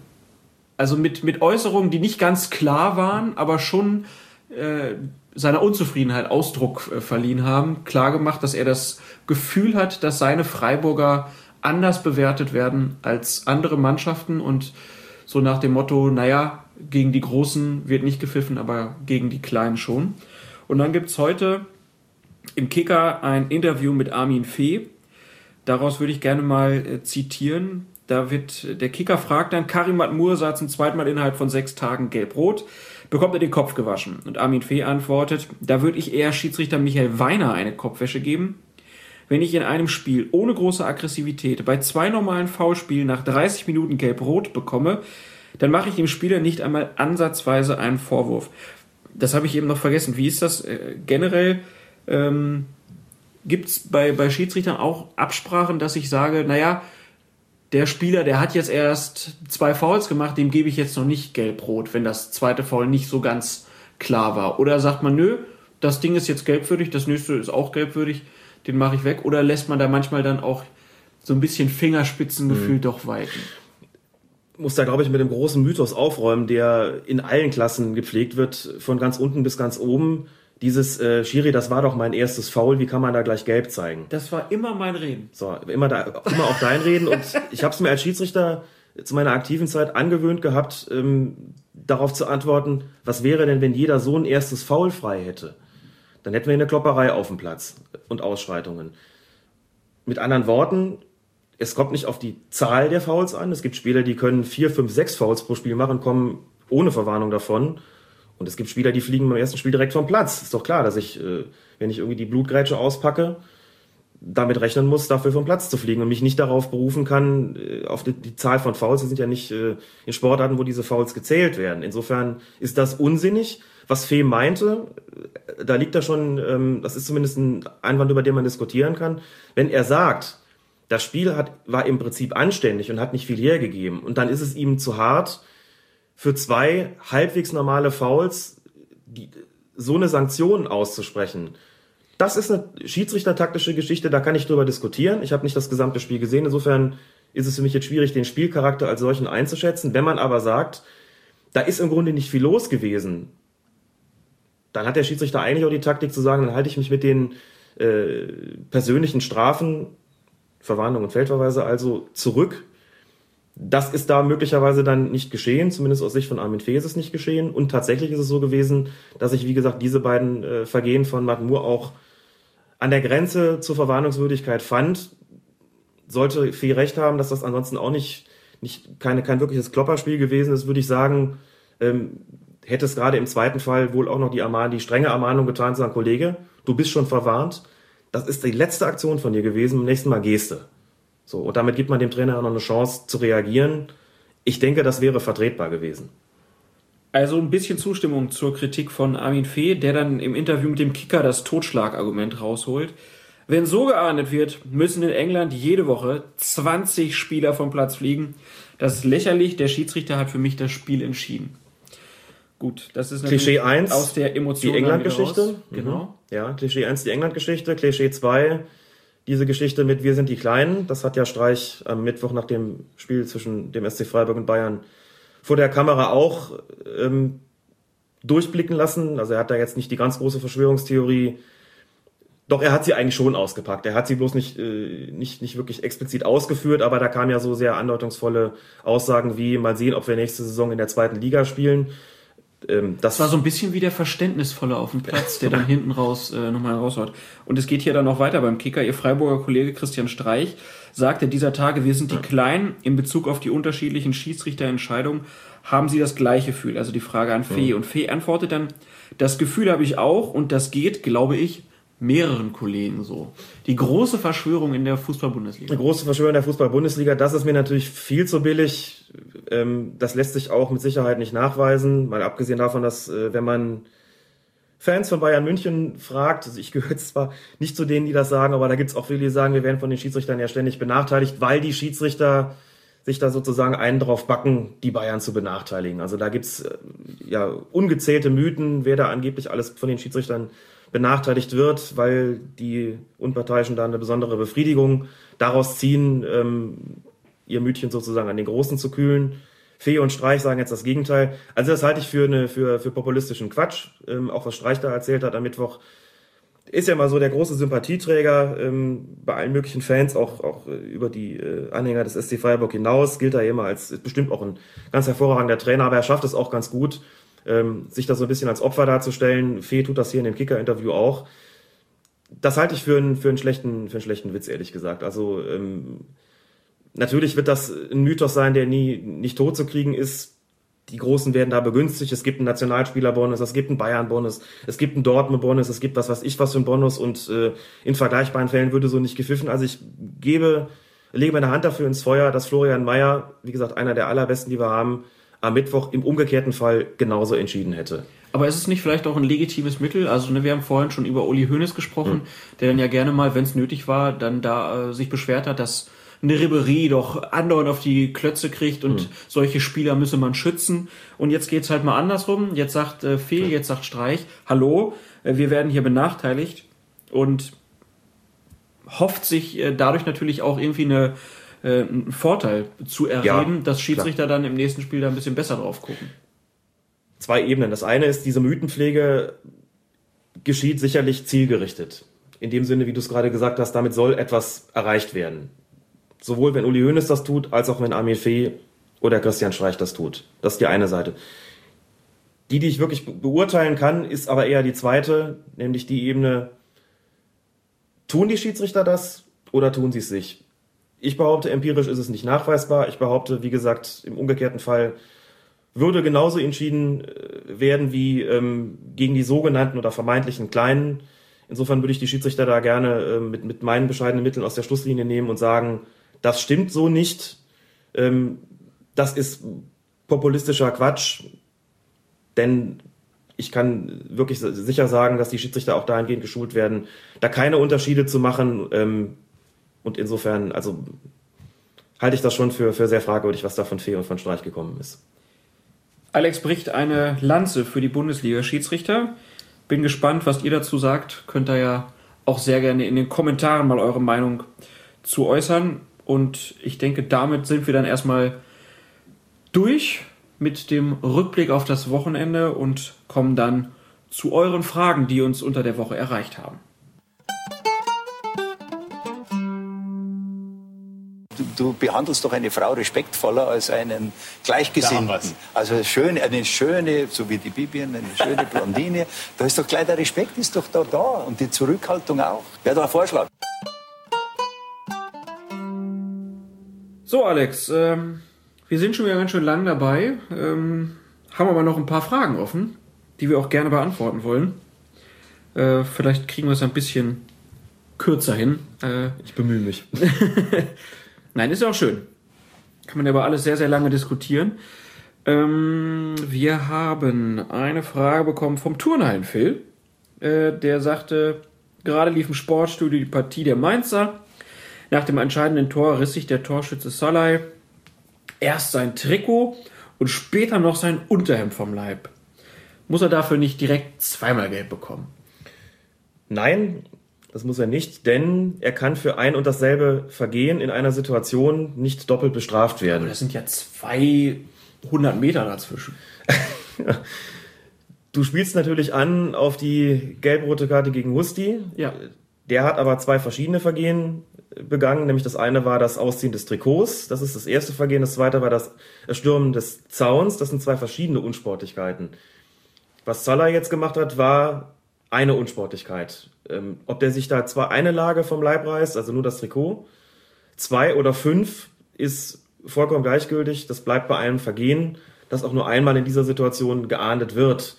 also mit, mit Äußerungen, die nicht ganz klar waren, aber schon äh, seiner Unzufriedenheit Ausdruck äh, verliehen haben, klargemacht, dass er das Gefühl hat, dass seine Freiburger anders bewertet werden als andere Mannschaften und so nach dem Motto, naja, gegen die Großen wird nicht gepfiffen, aber gegen die Kleinen schon. Und dann gibt es heute im Kicker ein Interview mit Armin Fee. Daraus würde ich gerne mal äh, zitieren. Da wird der Kicker fragt dann, Karim Admur sah zum zweiten Mal innerhalb von sechs Tagen gelb-rot bekommt er den Kopf gewaschen. Und Armin Fee antwortet, da würde ich eher Schiedsrichter Michael Weiner eine Kopfwäsche geben. wenn ich in einem Spiel ohne große Aggressivität bei zwei normalen Foulspielen nach 30 Minuten gelb-rot bekomme, dann mache ich dem Spieler nicht einmal ansatzweise einen Vorwurf. Das habe ich eben noch vergessen. Wie ist das äh, generell? Ähm, Gibt es bei, bei Schiedsrichtern auch Absprachen, dass ich sage, naja, der Spieler, der hat jetzt erst zwei Fouls gemacht, dem gebe ich jetzt noch nicht gelb-rot, wenn das zweite Foul nicht so ganz klar war. Oder sagt man, nö, das Ding ist jetzt gelbwürdig, das nächste ist auch gelbwürdig, den mache ich weg. Oder lässt man da manchmal dann auch so ein bisschen Fingerspitzengefühl mhm. doch walten? muss da, glaube ich, mit dem großen Mythos aufräumen, der in allen Klassen gepflegt wird, von ganz unten bis ganz oben. Dieses äh, Schiri, das war doch mein erstes Foul, wie kann man da gleich gelb zeigen? Das war immer mein Reden. So, immer, da, immer auch dein Reden. Und ich habe es mir als Schiedsrichter zu meiner aktiven Zeit angewöhnt gehabt, ähm, darauf zu antworten, was wäre denn, wenn jeder so ein erstes Foul frei hätte? Dann hätten wir eine Klopperei auf dem Platz und Ausschreitungen. Mit anderen Worten, es kommt nicht auf die Zahl der Fouls an. Es gibt Spieler, die können vier, fünf, sechs Fouls pro Spiel machen, kommen ohne Verwarnung davon. Und es gibt Spieler, die fliegen beim ersten Spiel direkt vom Platz. Ist doch klar, dass ich, äh, wenn ich irgendwie die Blutgrätsche auspacke, damit rechnen muss, dafür vom Platz zu fliegen und mich nicht darauf berufen kann, äh, auf die, die Zahl von Fouls. Wir sind ja nicht äh, in Sportarten, wo diese Fouls gezählt werden. Insofern ist das unsinnig. Was Fee meinte, da liegt da schon, ähm, das ist zumindest ein Einwand, über den man diskutieren kann. Wenn er sagt, das Spiel hat, war im Prinzip anständig und hat nicht viel hergegeben. Und dann ist es ihm zu hart, für zwei halbwegs normale Fouls die, so eine Sanktion auszusprechen. Das ist eine schiedsrichtertaktische Geschichte, da kann ich drüber diskutieren. Ich habe nicht das gesamte Spiel gesehen, insofern ist es für mich jetzt schwierig, den Spielcharakter als solchen einzuschätzen. Wenn man aber sagt, da ist im Grunde nicht viel los gewesen, dann hat der Schiedsrichter eigentlich auch die Taktik zu sagen, dann halte ich mich mit den äh, persönlichen Strafen Verwarnung und Feldverweise also zurück. Das ist da möglicherweise dann nicht geschehen, zumindest aus Sicht von Armin Fee ist es nicht geschehen. Und tatsächlich ist es so gewesen, dass ich, wie gesagt, diese beiden äh, Vergehen von Matt Moore auch an der Grenze zur Verwarnungswürdigkeit fand. Sollte Fee recht haben, dass das ansonsten auch nicht, nicht keine, kein wirkliches Klopperspiel gewesen ist, würde ich sagen, ähm, hätte es gerade im zweiten Fall wohl auch noch die, Ermahnung, die strenge Ermahnung getan, zu sagen, Kollege, du bist schon verwarnt das ist die letzte Aktion von dir gewesen, beim nächsten Mal Geste. So, und damit gibt man dem Trainer noch eine Chance zu reagieren. Ich denke, das wäre vertretbar gewesen. Also ein bisschen Zustimmung zur Kritik von Armin Fee, der dann im Interview mit dem Kicker das Totschlagargument rausholt. Wenn so geahndet wird, müssen in England jede Woche 20 Spieler vom Platz fliegen. Das ist lächerlich. Der Schiedsrichter hat für mich das Spiel entschieden. Gut, das ist Klischee 1 aus der Emotion. Die England-Geschichte. Mhm. Genau. Ja, Klischee 1 die England-Geschichte. Klischee 2 diese Geschichte mit Wir sind die Kleinen. Das hat ja Streich am Mittwoch nach dem Spiel zwischen dem SC Freiburg und Bayern vor der Kamera auch ähm, durchblicken lassen. Also er hat da jetzt nicht die ganz große Verschwörungstheorie. Doch, er hat sie eigentlich schon ausgepackt. Er hat sie bloß nicht, äh, nicht, nicht wirklich explizit ausgeführt, aber da kamen ja so sehr andeutungsvolle Aussagen wie, mal sehen, ob wir nächste Saison in der zweiten Liga spielen ähm, das, das war so ein bisschen wie der Verständnisvolle auf dem Platz, der dann hinten raus äh, nochmal raushaut. Und es geht hier dann noch weiter beim Kicker. Ihr Freiburger Kollege Christian Streich sagte dieser Tage, wir sind die Kleinen in Bezug auf die unterschiedlichen Schiedsrichterentscheidungen, haben sie das gleiche Gefühl. Also die Frage an Fee. Mhm. Und Fee antwortet dann, das Gefühl habe ich auch und das geht, glaube ich, mehreren Kollegen so. Die große Verschwörung in der Fußball-Bundesliga. Die große Verschwörung in der Fußball-Bundesliga, das ist mir natürlich viel zu billig. Ähm, das lässt sich auch mit Sicherheit nicht nachweisen, mal abgesehen davon, dass äh, wenn man Fans von Bayern München fragt, also ich gehöre zwar nicht zu denen, die das sagen, aber da gibt's auch viele, die sagen, wir werden von den Schiedsrichtern ja ständig benachteiligt, weil die Schiedsrichter sich da sozusagen einen drauf backen, die Bayern zu benachteiligen. Also da gibt's äh, ja ungezählte Mythen, wer da angeblich alles von den Schiedsrichtern benachteiligt wird, weil die Unparteiischen da eine besondere Befriedigung daraus ziehen, ähm, ihr Mütchen sozusagen an den Großen zu kühlen. Fee und Streich sagen jetzt das Gegenteil. Also das halte ich für, eine, für, für populistischen Quatsch. Ähm, auch was Streich da erzählt hat am Mittwoch. Ist ja mal so der große Sympathieträger ähm, bei allen möglichen Fans, auch, auch äh, über die äh, Anhänger des SC Freiburg hinaus. Gilt er immer als bestimmt auch ein ganz hervorragender Trainer, aber er schafft es auch ganz gut, ähm, sich da so ein bisschen als Opfer darzustellen. Fee tut das hier in dem Kicker-Interview auch. Das halte ich für einen, für einen, schlechten, für einen schlechten Witz, ehrlich gesagt. Also ähm, natürlich wird das ein Mythos sein, der nie nicht tot zu kriegen ist. die Großen werden da begünstigt. Es gibt einen Nationalspielerbonus, es gibt einen Bayern-Bonus, es gibt einen Dortmund-Bonus, es gibt was weiß ich was für einen Bonus und äh, in vergleichbaren Fällen würde so nicht gepfiffen. Also ich gebe, lege meine Hand dafür ins Feuer, dass Florian Mayer, wie gesagt, einer der allerbesten, die wir haben, am Mittwoch im umgekehrten Fall genauso entschieden hätte. Aber ist es nicht vielleicht auch ein legitimes Mittel? Also ne, wir haben vorhin schon über Uli Hoeneß gesprochen, mhm. der dann ja gerne mal, wenn es nötig war, dann da äh, sich beschwert hat, dass eine Ribery doch andauernd auf die Klötze kriegt und mhm. solche Spieler müsse man schützen. Und jetzt geht's halt mal andersrum. Jetzt sagt äh, Fehl, jetzt sagt Streich, hallo, äh, wir werden hier benachteiligt und hofft sich äh, dadurch natürlich auch irgendwie eine, äh, einen Vorteil zu erreden, ja, dass Schiedsrichter klar. dann im nächsten Spiel da ein bisschen besser drauf gucken. Zwei Ebenen. Das eine ist, diese Mythenpflege geschieht sicherlich zielgerichtet. In dem Sinne, wie du es gerade gesagt hast, damit soll etwas erreicht werden. Sowohl wenn Uli Hoeneß das tut, als auch wenn Amir Fee oder Christian Streich das tut. Das ist die eine Seite. Die, die ich wirklich beurteilen kann, ist aber eher die zweite, nämlich die Ebene, tun die Schiedsrichter das oder tun sie es sich? Ich behaupte, empirisch ist es nicht nachweisbar. Ich behaupte, wie gesagt, im umgekehrten Fall würde genauso entschieden äh, werden wie ähm, gegen die sogenannten oder vermeintlichen Kleinen. Insofern würde ich die Schiedsrichter da gerne äh, mit, mit meinen bescheidenen Mitteln aus der Schlusslinie nehmen und sagen, das stimmt so nicht. Ähm, das ist populistischer Quatsch, denn ich kann wirklich sicher sagen, dass die Schiedsrichter auch dahingehend geschult werden, da keine Unterschiede zu machen. Ähm, und insofern, also halte ich das schon für, für sehr fragwürdig, was da von Fee und von Streich gekommen ist. Alex bricht eine Lanze für die Bundesliga-Schiedsrichter. Bin gespannt, was ihr dazu sagt. Könnt ihr ja auch sehr gerne in den Kommentaren mal eure Meinung zu äußern. Und ich denke, damit sind wir dann erstmal durch mit dem Rückblick auf das Wochenende und kommen dann zu euren Fragen, die uns unter der Woche erreicht haben. Du, du behandelst doch eine Frau respektvoller als einen Gleichgesinnten. Also schön, eine schöne, so wie die Bibian, eine schöne Blondine. Da ist doch gleich der Respekt ist doch da da und die Zurückhaltung auch. Wäre doch ein Vorschlag. So, Alex, ähm, wir sind schon wieder ganz schön lang dabei, ähm, haben aber noch ein paar Fragen offen, die wir auch gerne beantworten wollen. Äh, vielleicht kriegen wir es ein bisschen kürzer hin. Äh, ich bemühe mich. Nein, ist auch schön. Kann man aber alles sehr, sehr lange diskutieren. Ähm, wir haben eine Frage bekommen vom Turnhallen Phil. Äh, der sagte, gerade lief im Sportstudio die Partie der Mainzer. Nach dem entscheidenden Tor riss sich der Torschütze Salai erst sein Trikot und später noch sein Unterhemd vom Leib. Muss er dafür nicht direkt zweimal Geld bekommen? Nein, das muss er nicht, denn er kann für ein und dasselbe Vergehen in einer Situation nicht doppelt bestraft werden. Aber das sind ja 200 Meter dazwischen. du spielst natürlich an auf die gelb-rote Karte gegen Husti. Ja. Der hat aber zwei verschiedene Vergehen begangen, nämlich das eine war das Ausziehen des Trikots, das ist das erste Vergehen, das zweite war das Erstürmen des Zauns, das sind zwei verschiedene Unsportlichkeiten. Was Salah jetzt gemacht hat, war eine Unsportlichkeit. Ähm, ob der sich da zwar eine Lage vom Leib reißt, also nur das Trikot, zwei oder fünf ist vollkommen gleichgültig, das bleibt bei einem Vergehen, das auch nur einmal in dieser Situation geahndet wird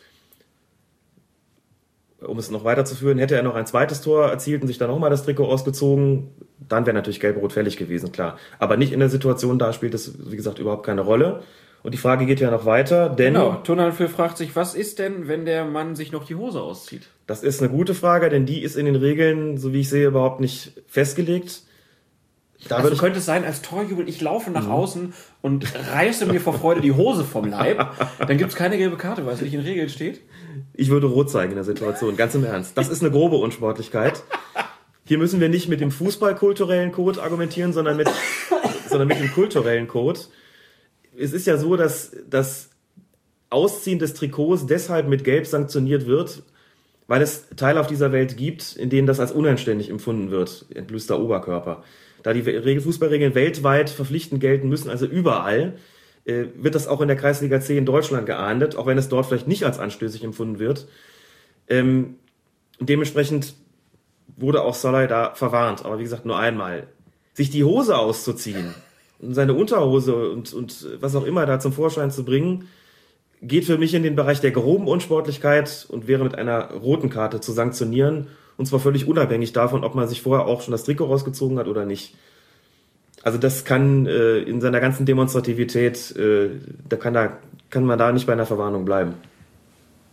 um es noch weiterzuführen, hätte er noch ein zweites Tor erzielt und sich dann nochmal das Trikot ausgezogen, dann wäre natürlich gelb-rot fällig gewesen, klar. Aber nicht in der Situation, da spielt es, wie gesagt, überhaupt keine Rolle. Und die Frage geht ja noch weiter, denn. Genau, Tonalfil fragt sich, was ist denn, wenn der Mann sich noch die Hose auszieht? Das ist eine gute Frage, denn die ist in den Regeln, so wie ich sehe, überhaupt nicht festgelegt. Da also könnte es sein, als Torjubel, ich laufe nach mhm. außen und reiße mir vor Freude die Hose vom Leib. Dann gibt es keine gelbe Karte, weil es nicht in Regeln steht. Ich würde rot zeigen in der Situation, ganz im Ernst. Das ist eine grobe Unsportlichkeit. Hier müssen wir nicht mit dem fußballkulturellen Code argumentieren, sondern mit, sondern mit dem kulturellen Code. Es ist ja so, dass das Ausziehen des Trikots deshalb mit Gelb sanktioniert wird, weil es Teile auf dieser Welt gibt, in denen das als unanständig empfunden wird, entblößter Oberkörper. Da die Fußballregeln weltweit verpflichtend gelten müssen, also überall, äh, wird das auch in der Kreisliga C in Deutschland geahndet, auch wenn es dort vielleicht nicht als anstößig empfunden wird. Ähm, dementsprechend wurde auch Salai da verwarnt, aber wie gesagt nur einmal. Sich die Hose auszuziehen seine Unterhose und, und was auch immer da zum Vorschein zu bringen, geht für mich in den Bereich der groben Unsportlichkeit und wäre mit einer roten Karte zu sanktionieren. Und zwar völlig unabhängig davon, ob man sich vorher auch schon das Trikot rausgezogen hat oder nicht. Also das kann äh, in seiner ganzen Demonstrativität, äh, da kann, da kann man da nicht bei einer Verwarnung bleiben.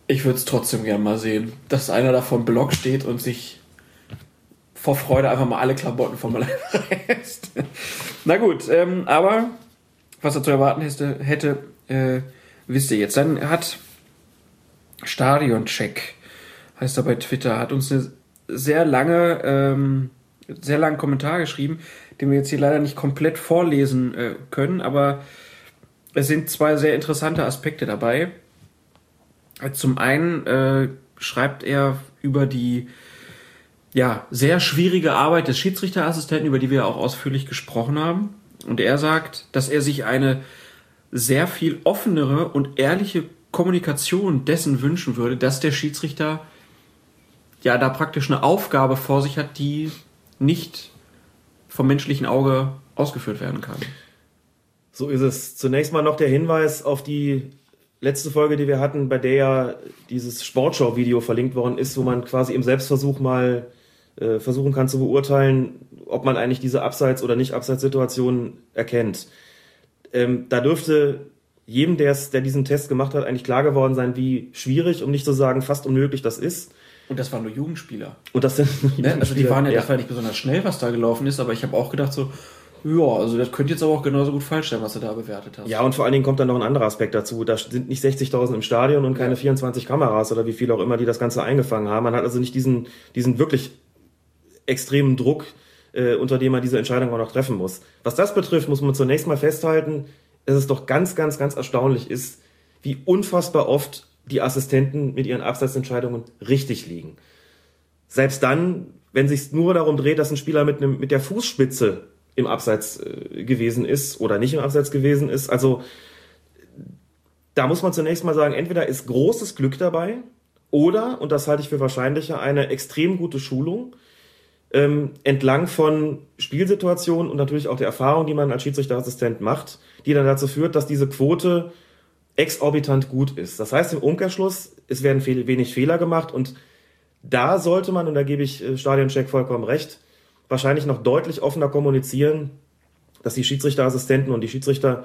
Ich würde es trotzdem gerne mal sehen, dass einer da vom Block steht und sich vor Freude einfach mal alle Klamotten vom Leib reißt. Na gut, ähm, aber was er zu erwarten hätte, hätte äh, wisst ihr jetzt. Dann hat Stadioncheck, heißt er bei Twitter, hat uns eine sehr lange, ähm, sehr langen Kommentar geschrieben, den wir jetzt hier leider nicht komplett vorlesen äh, können, aber es sind zwei sehr interessante Aspekte dabei. Zum einen äh, schreibt er über die ja, sehr schwierige Arbeit des Schiedsrichterassistenten, über die wir auch ausführlich gesprochen haben. Und er sagt, dass er sich eine sehr viel offenere und ehrliche Kommunikation dessen wünschen würde, dass der Schiedsrichter ja da praktisch eine Aufgabe vor sich hat, die nicht vom menschlichen Auge ausgeführt werden kann. So ist es. Zunächst mal noch der Hinweis auf die letzte Folge, die wir hatten, bei der ja dieses Sportschau-Video verlinkt worden ist, wo man quasi im Selbstversuch mal versuchen kann zu beurteilen, ob man eigentlich diese Abseits- oder Nicht-Abseits-Situation erkennt. Ähm, da dürfte jedem, der diesen Test gemacht hat, eigentlich klar geworden sein, wie schwierig, um nicht zu sagen fast unmöglich das ist. Und das waren nur Jugendspieler. Und das sind ne? Also die waren ja, ja. Das war nicht besonders schnell, was da gelaufen ist, aber ich habe auch gedacht so, ja, also das könnte jetzt aber auch genauso gut falsch sein, was du da bewertet hast. Ja, und vor allen Dingen kommt dann noch ein anderer Aspekt dazu. Da sind nicht 60.000 im Stadion und keine ja. 24 Kameras oder wie viel auch immer, die das Ganze eingefangen haben. Man hat also nicht diesen, diesen wirklich extremen Druck, äh, unter dem man diese Entscheidung auch noch treffen muss. Was das betrifft, muss man zunächst mal festhalten, dass es doch ganz, ganz, ganz erstaunlich ist, wie unfassbar oft die Assistenten mit ihren Abseitsentscheidungen richtig liegen. Selbst dann, wenn sich nur darum dreht, dass ein Spieler mit, einem, mit der Fußspitze im Abseits äh, gewesen ist oder nicht im Abseits gewesen ist. Also da muss man zunächst mal sagen, entweder ist großes Glück dabei oder, und das halte ich für wahrscheinlicher, eine extrem gute Schulung ähm, entlang von Spielsituationen und natürlich auch der Erfahrung, die man als Schiedsrichterassistent macht, die dann dazu führt, dass diese Quote exorbitant gut ist. Das heißt im Umkehrschluss, es werden wenig Fehler gemacht und da sollte man, und da gebe ich äh, Stadioncheck vollkommen recht, wahrscheinlich noch deutlich offener kommunizieren, dass die Schiedsrichterassistenten und die Schiedsrichter,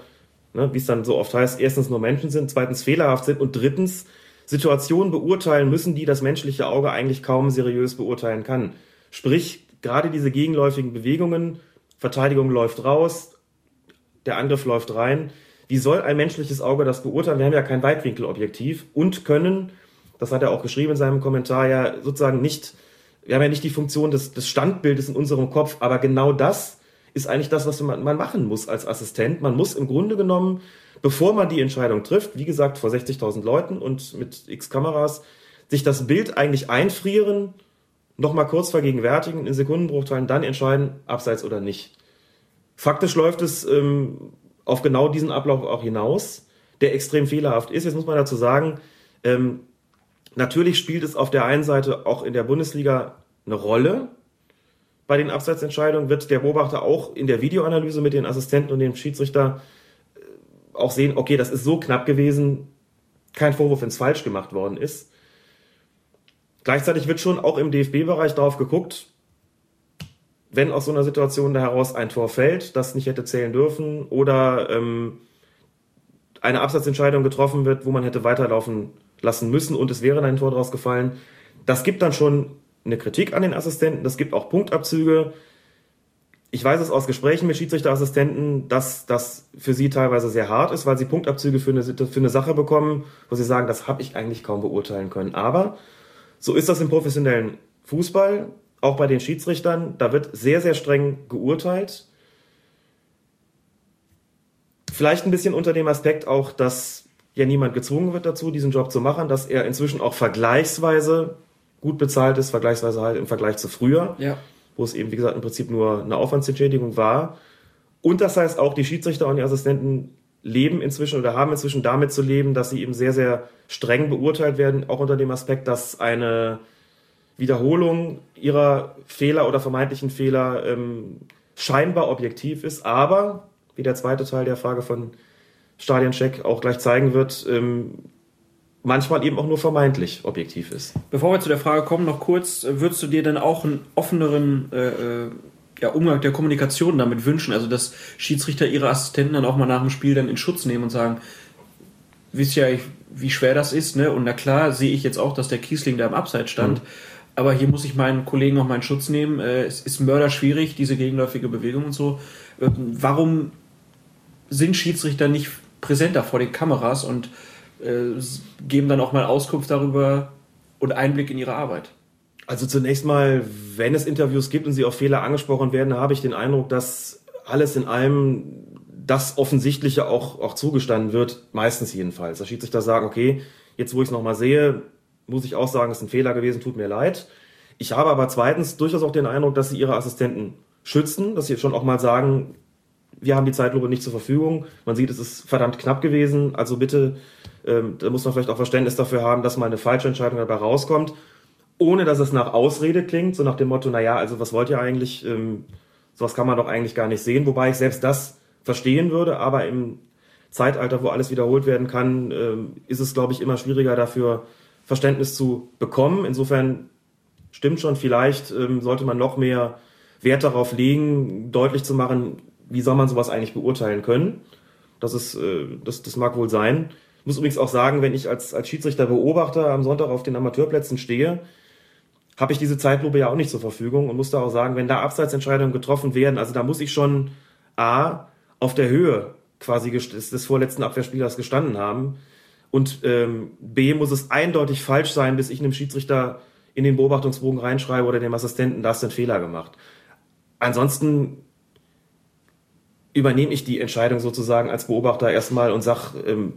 ne, wie es dann so oft heißt, erstens nur Menschen sind, zweitens fehlerhaft sind und drittens Situationen beurteilen müssen, die das menschliche Auge eigentlich kaum seriös beurteilen kann. Sprich, gerade diese gegenläufigen Bewegungen, Verteidigung läuft raus, der Angriff läuft rein. Wie soll ein menschliches Auge das beurteilen? Wir haben ja kein Weitwinkelobjektiv und können, das hat er auch geschrieben in seinem Kommentar, ja sozusagen nicht, wir haben ja nicht die Funktion des, des Standbildes in unserem Kopf, aber genau das ist eigentlich das, was man, man machen muss als Assistent. Man muss im Grunde genommen, bevor man die Entscheidung trifft, wie gesagt, vor 60.000 Leuten und mit x Kameras, sich das Bild eigentlich einfrieren nochmal kurz vergegenwärtigen, in Sekundenbruchteilen dann entscheiden, abseits oder nicht. Faktisch läuft es ähm, auf genau diesen Ablauf auch hinaus, der extrem fehlerhaft ist. Jetzt muss man dazu sagen, ähm, natürlich spielt es auf der einen Seite auch in der Bundesliga eine Rolle. Bei den Abseitsentscheidungen wird der Beobachter auch in der Videoanalyse mit den Assistenten und dem Schiedsrichter äh, auch sehen, okay, das ist so knapp gewesen, kein Vorwurf, wenn es falsch gemacht worden ist. Gleichzeitig wird schon auch im DFB-Bereich darauf geguckt, wenn aus so einer Situation heraus ein Tor fällt, das nicht hätte zählen dürfen, oder ähm, eine Absatzentscheidung getroffen wird, wo man hätte weiterlaufen lassen müssen und es wäre ein Tor daraus gefallen. Das gibt dann schon eine Kritik an den Assistenten, das gibt auch Punktabzüge. Ich weiß es aus Gesprächen mit Schiedsrichterassistenten, dass das für sie teilweise sehr hart ist, weil sie Punktabzüge für eine, für eine Sache bekommen, wo sie sagen, das habe ich eigentlich kaum beurteilen können. Aber so ist das im professionellen Fußball, auch bei den Schiedsrichtern. Da wird sehr, sehr streng geurteilt. Vielleicht ein bisschen unter dem Aspekt auch, dass ja niemand gezwungen wird dazu, diesen Job zu machen, dass er inzwischen auch vergleichsweise gut bezahlt ist, vergleichsweise halt im Vergleich zu früher, ja. wo es eben, wie gesagt, im Prinzip nur eine Aufwandsentschädigung war. Und das heißt auch, die Schiedsrichter und die Assistenten leben inzwischen oder haben inzwischen damit zu leben, dass sie eben sehr, sehr streng beurteilt werden, auch unter dem Aspekt, dass eine Wiederholung ihrer Fehler oder vermeintlichen Fehler ähm, scheinbar objektiv ist, aber, wie der zweite Teil der Frage von Stadiencheck auch gleich zeigen wird, ähm, manchmal eben auch nur vermeintlich objektiv ist. Bevor wir zu der Frage kommen, noch kurz, würdest du dir denn auch einen offeneren äh, äh, ja, Umgang der Kommunikation damit wünschen? Also, dass Schiedsrichter ihre Assistenten dann auch mal nach dem Spiel dann in Schutz nehmen und sagen, wisst ja, wie schwer das ist, ne? Und na klar sehe ich jetzt auch, dass der Kiesling da im Abseits stand. Mhm. Aber hier muss ich meinen Kollegen auch meinen Schutz nehmen. Äh, es ist mörderschwierig, diese gegenläufige Bewegung und so. Äh, warum sind Schiedsrichter nicht präsenter vor den Kameras und äh, geben dann auch mal Auskunft darüber und Einblick in ihre Arbeit? Also zunächst mal, wenn es Interviews gibt und sie auf Fehler angesprochen werden, habe ich den Eindruck, dass alles in allem das Offensichtliche auch, auch zugestanden wird, meistens jedenfalls. Der Schiedsrichter sagen, okay, jetzt wo ich es nochmal sehe, muss ich auch sagen, es ist ein Fehler gewesen, tut mir leid. Ich habe aber zweitens durchaus auch den Eindruck, dass sie ihre Assistenten schützen, dass sie schon auch mal sagen, wir haben die Zeitlupe nicht zur Verfügung. Man sieht, es ist verdammt knapp gewesen. Also bitte, ähm, da muss man vielleicht auch Verständnis dafür haben, dass mal eine falsche Entscheidung dabei rauskommt, ohne dass es nach Ausrede klingt, so nach dem Motto, naja, also was wollt ihr eigentlich? Ähm, sowas kann man doch eigentlich gar nicht sehen. Wobei ich selbst das verstehen würde, aber im Zeitalter, wo alles wiederholt werden kann, ähm, ist es, glaube ich, immer schwieriger dafür Verständnis zu bekommen. Insofern stimmt schon, vielleicht ähm, sollte man noch mehr Wert darauf legen, deutlich zu machen, wie soll man sowas eigentlich beurteilen können. Das, ist, äh, das, das mag wohl sein. Ich muss übrigens auch sagen, wenn ich als, als Schiedsrichter Beobachter am Sonntag auf den Amateurplätzen stehe, habe ich diese Zeitlupe ja auch nicht zur Verfügung und muss da auch sagen, wenn da Abseitsentscheidungen getroffen werden, also da muss ich schon A, auf der Höhe quasi des, des vorletzten Abwehrspielers gestanden haben und ähm, B, muss es eindeutig falsch sein, bis ich einem Schiedsrichter in den Beobachtungsbogen reinschreibe oder dem Assistenten, da hast du einen Fehler gemacht. Ansonsten übernehme ich die Entscheidung sozusagen als Beobachter erstmal und sag, ähm,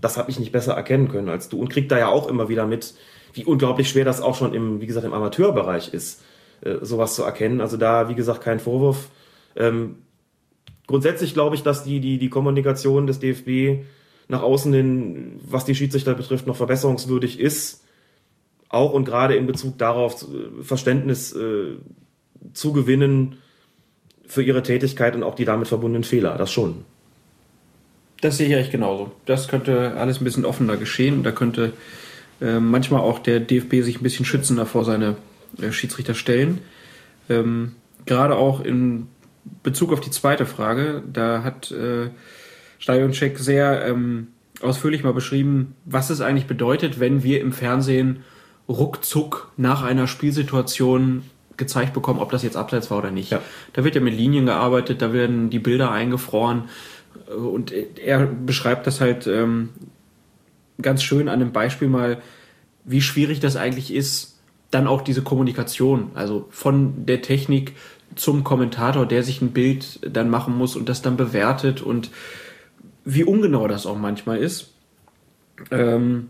das habe ich nicht besser erkennen können als du und krieg da ja auch immer wieder mit, wie unglaublich schwer das auch schon im, wie gesagt, im Amateurbereich ist, äh, sowas zu erkennen. Also da, wie gesagt, kein Vorwurf. Ähm, grundsätzlich glaube ich, dass die, die, die Kommunikation des DFB nach außen hin, was die Schiedsrichter betrifft, noch verbesserungswürdig ist. Auch und gerade in Bezug darauf äh, Verständnis äh, zu gewinnen, für ihre Tätigkeit und auch die damit verbundenen Fehler. Das schon. Das sehe ich eigentlich genauso. Das könnte alles ein bisschen offener geschehen da könnte äh, manchmal auch der DFB sich ein bisschen schützender vor seine äh, Schiedsrichter stellen. Ähm, gerade auch in Bezug auf die zweite Frage, da hat äh, Stadioncheck sehr ähm, ausführlich mal beschrieben, was es eigentlich bedeutet, wenn wir im Fernsehen ruckzuck nach einer Spielsituation gezeigt bekommen, ob das jetzt abseits war oder nicht. Ja. Da wird ja mit Linien gearbeitet, da werden die Bilder eingefroren und er beschreibt das halt ähm, ganz schön an einem Beispiel mal, wie schwierig das eigentlich ist, dann auch diese Kommunikation, also von der Technik zum Kommentator, der sich ein Bild dann machen muss und das dann bewertet und wie ungenau das auch manchmal ist. Ähm,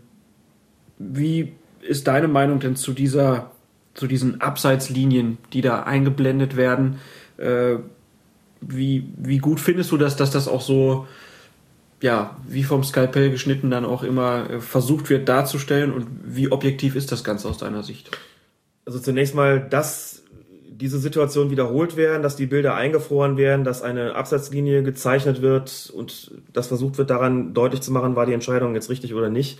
wie ist deine Meinung denn zu dieser zu diesen Abseitslinien, die da eingeblendet werden. Äh, wie, wie gut findest du das, dass das auch so, ja, wie vom Skalpell geschnitten dann auch immer äh, versucht wird darzustellen und wie objektiv ist das Ganze aus deiner Sicht? Also zunächst mal, dass diese Situation wiederholt werden, dass die Bilder eingefroren werden, dass eine Absatzlinie gezeichnet wird und das versucht wird daran deutlich zu machen, war die Entscheidung jetzt richtig oder nicht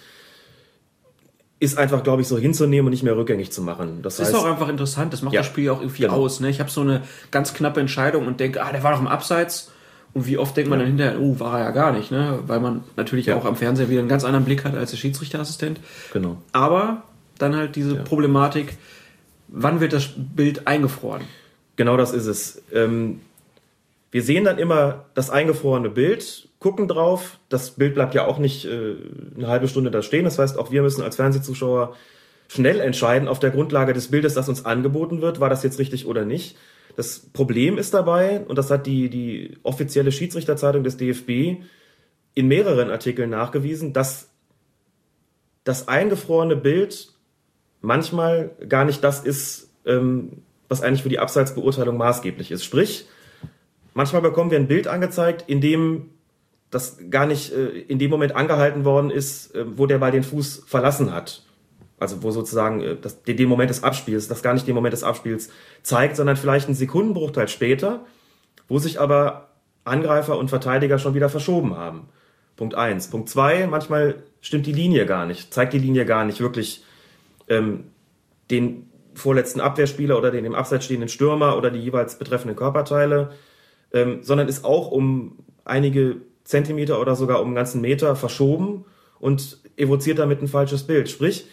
ist einfach, glaube ich, so hinzunehmen und nicht mehr rückgängig zu machen. Das, das heißt, ist auch einfach interessant, das macht ja, das Spiel auch irgendwie genau. aus. Ne? Ich habe so eine ganz knappe Entscheidung und denke, ah, der war doch im Abseits. Und wie oft denkt man ja. dann hinterher, oh, war er ja gar nicht, ne? Weil man natürlich ja. auch am Fernseher wieder einen ganz anderen Blick hat als der Schiedsrichterassistent. Genau. Aber dann halt diese ja. Problematik, wann wird das Bild eingefroren? Genau das ist es. Ähm, wir sehen dann immer das eingefrorene Bild, gucken drauf. Das Bild bleibt ja auch nicht äh, eine halbe Stunde da stehen. Das heißt, auch wir müssen als Fernsehzuschauer schnell entscheiden auf der Grundlage des Bildes, das uns angeboten wird, war das jetzt richtig oder nicht. Das Problem ist dabei, und das hat die, die offizielle Schiedsrichterzeitung des DFB in mehreren Artikeln nachgewiesen, dass das eingefrorene Bild manchmal gar nicht das ist, ähm, was eigentlich für die Abseitsbeurteilung maßgeblich ist. Sprich, Manchmal bekommen wir ein Bild angezeigt, in dem das gar nicht äh, in dem Moment angehalten worden ist, äh, wo der Ball den Fuß verlassen hat. Also wo sozusagen äh, das, den Moment des Abspiels, das gar nicht den Moment des Abspiels zeigt, sondern vielleicht einen Sekundenbruchteil später, wo sich aber Angreifer und Verteidiger schon wieder verschoben haben. Punkt eins. Punkt zwei, manchmal stimmt die Linie gar nicht, zeigt die Linie gar nicht wirklich ähm, den vorletzten Abwehrspieler oder den im Abseits stehenden Stürmer oder die jeweils betreffenden Körperteile, ähm, sondern ist auch um einige Zentimeter oder sogar um einen ganzen Meter verschoben und evoziert damit ein falsches Bild. Sprich,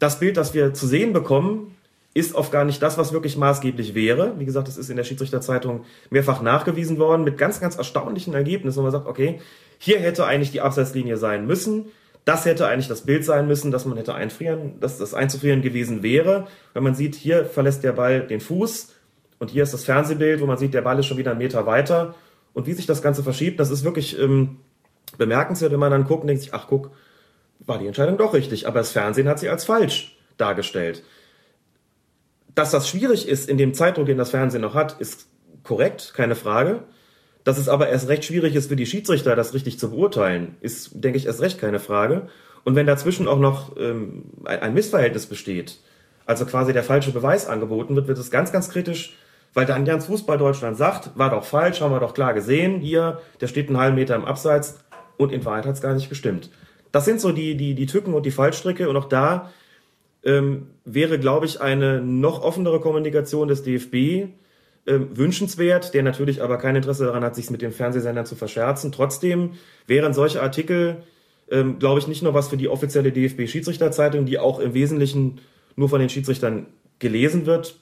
das Bild, das wir zu sehen bekommen, ist oft gar nicht das, was wirklich maßgeblich wäre. Wie gesagt, das ist in der Schiedsrichterzeitung mehrfach nachgewiesen worden mit ganz, ganz erstaunlichen Ergebnissen, wo man sagt, okay, hier hätte eigentlich die Abseitslinie sein müssen. Das hätte eigentlich das Bild sein müssen, dass man hätte einfrieren, dass das einzufrieren gewesen wäre. Wenn man sieht, hier verlässt der Ball den Fuß und hier ist das Fernsehbild, wo man sieht, der Ball ist schon wieder einen Meter weiter. Und wie sich das Ganze verschiebt, das ist wirklich ähm, bemerkenswert, wenn man dann guckt und denkt sich, ach guck, war die Entscheidung doch richtig, aber das Fernsehen hat sie als falsch dargestellt. Dass das schwierig ist in dem Zeitdruck, den das Fernsehen noch hat, ist korrekt, keine Frage. Dass es aber erst recht schwierig ist für die Schiedsrichter, das richtig zu beurteilen, ist, denke ich, erst recht keine Frage. Und wenn dazwischen auch noch ähm, ein Missverhältnis besteht, also quasi der falsche Beweis angeboten wird, wird es ganz, ganz kritisch, weil dann ganz Fußball Deutschland sagt, war doch falsch, haben wir doch klar gesehen, hier, der steht einen halben Meter im Abseits und in Wahrheit hat es gar nicht gestimmt. Das sind so die, die, die Tücken und die Fallstricke und auch da ähm, wäre, glaube ich, eine noch offenere Kommunikation des DFB ähm, wünschenswert, der natürlich aber kein Interesse daran hat, sich mit den Fernsehsendern zu verscherzen. Trotzdem wären solche Artikel, ähm, glaube ich, nicht nur was für die offizielle DFB-Schiedsrichterzeitung, die auch im Wesentlichen nur von den Schiedsrichtern gelesen wird,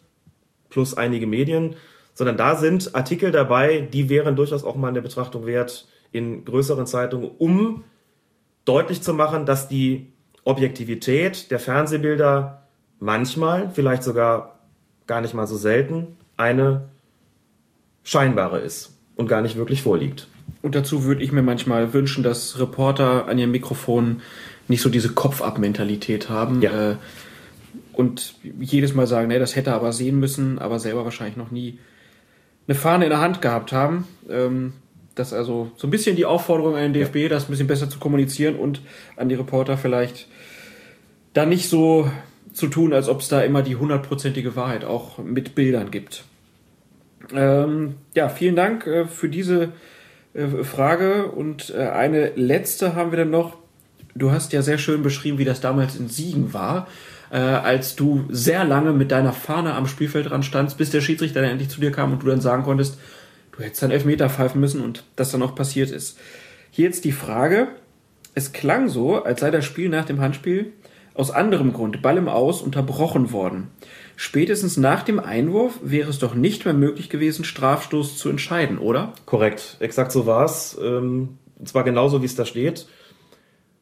plus einige Medien, sondern da sind Artikel dabei, die wären durchaus auch mal eine Betrachtung wert in größeren Zeitungen, um deutlich zu machen, dass die Objektivität der Fernsehbilder manchmal, vielleicht sogar gar nicht mal so selten, eine scheinbare ist und gar nicht wirklich vorliegt. Und dazu würde ich mir manchmal wünschen, dass Reporter an ihrem Mikrofon nicht so diese Kopf-ab-Mentalität haben. Ja. Äh, und jedes Mal sagen, nee, das hätte er aber sehen müssen, aber selber wahrscheinlich noch nie eine Fahne in der Hand gehabt haben. Ähm, das also so ein bisschen die Aufforderung an den DFB, ja. das ein bisschen besser zu kommunizieren und an die Reporter vielleicht da nicht so zu tun, als ob es da immer die hundertprozentige Wahrheit auch mit Bildern gibt. Ähm, ja, vielen Dank äh, für diese äh, Frage und äh, eine letzte haben wir dann noch. Du hast ja sehr schön beschrieben, wie das damals in Siegen war, äh, als du sehr lange mit deiner Fahne am Spielfeld dran standst, bis der Schiedsrichter dann endlich zu dir kam und du dann sagen konntest, Du hättest dann Elfmeter pfeifen müssen und das dann auch passiert ist. Hier jetzt die Frage. Es klang so, als sei das Spiel nach dem Handspiel aus anderem Grund, Ball im Aus, unterbrochen worden. Spätestens nach dem Einwurf wäre es doch nicht mehr möglich gewesen, Strafstoß zu entscheiden, oder? Korrekt, exakt so war es. Ähm, und zwar genauso, wie es da steht.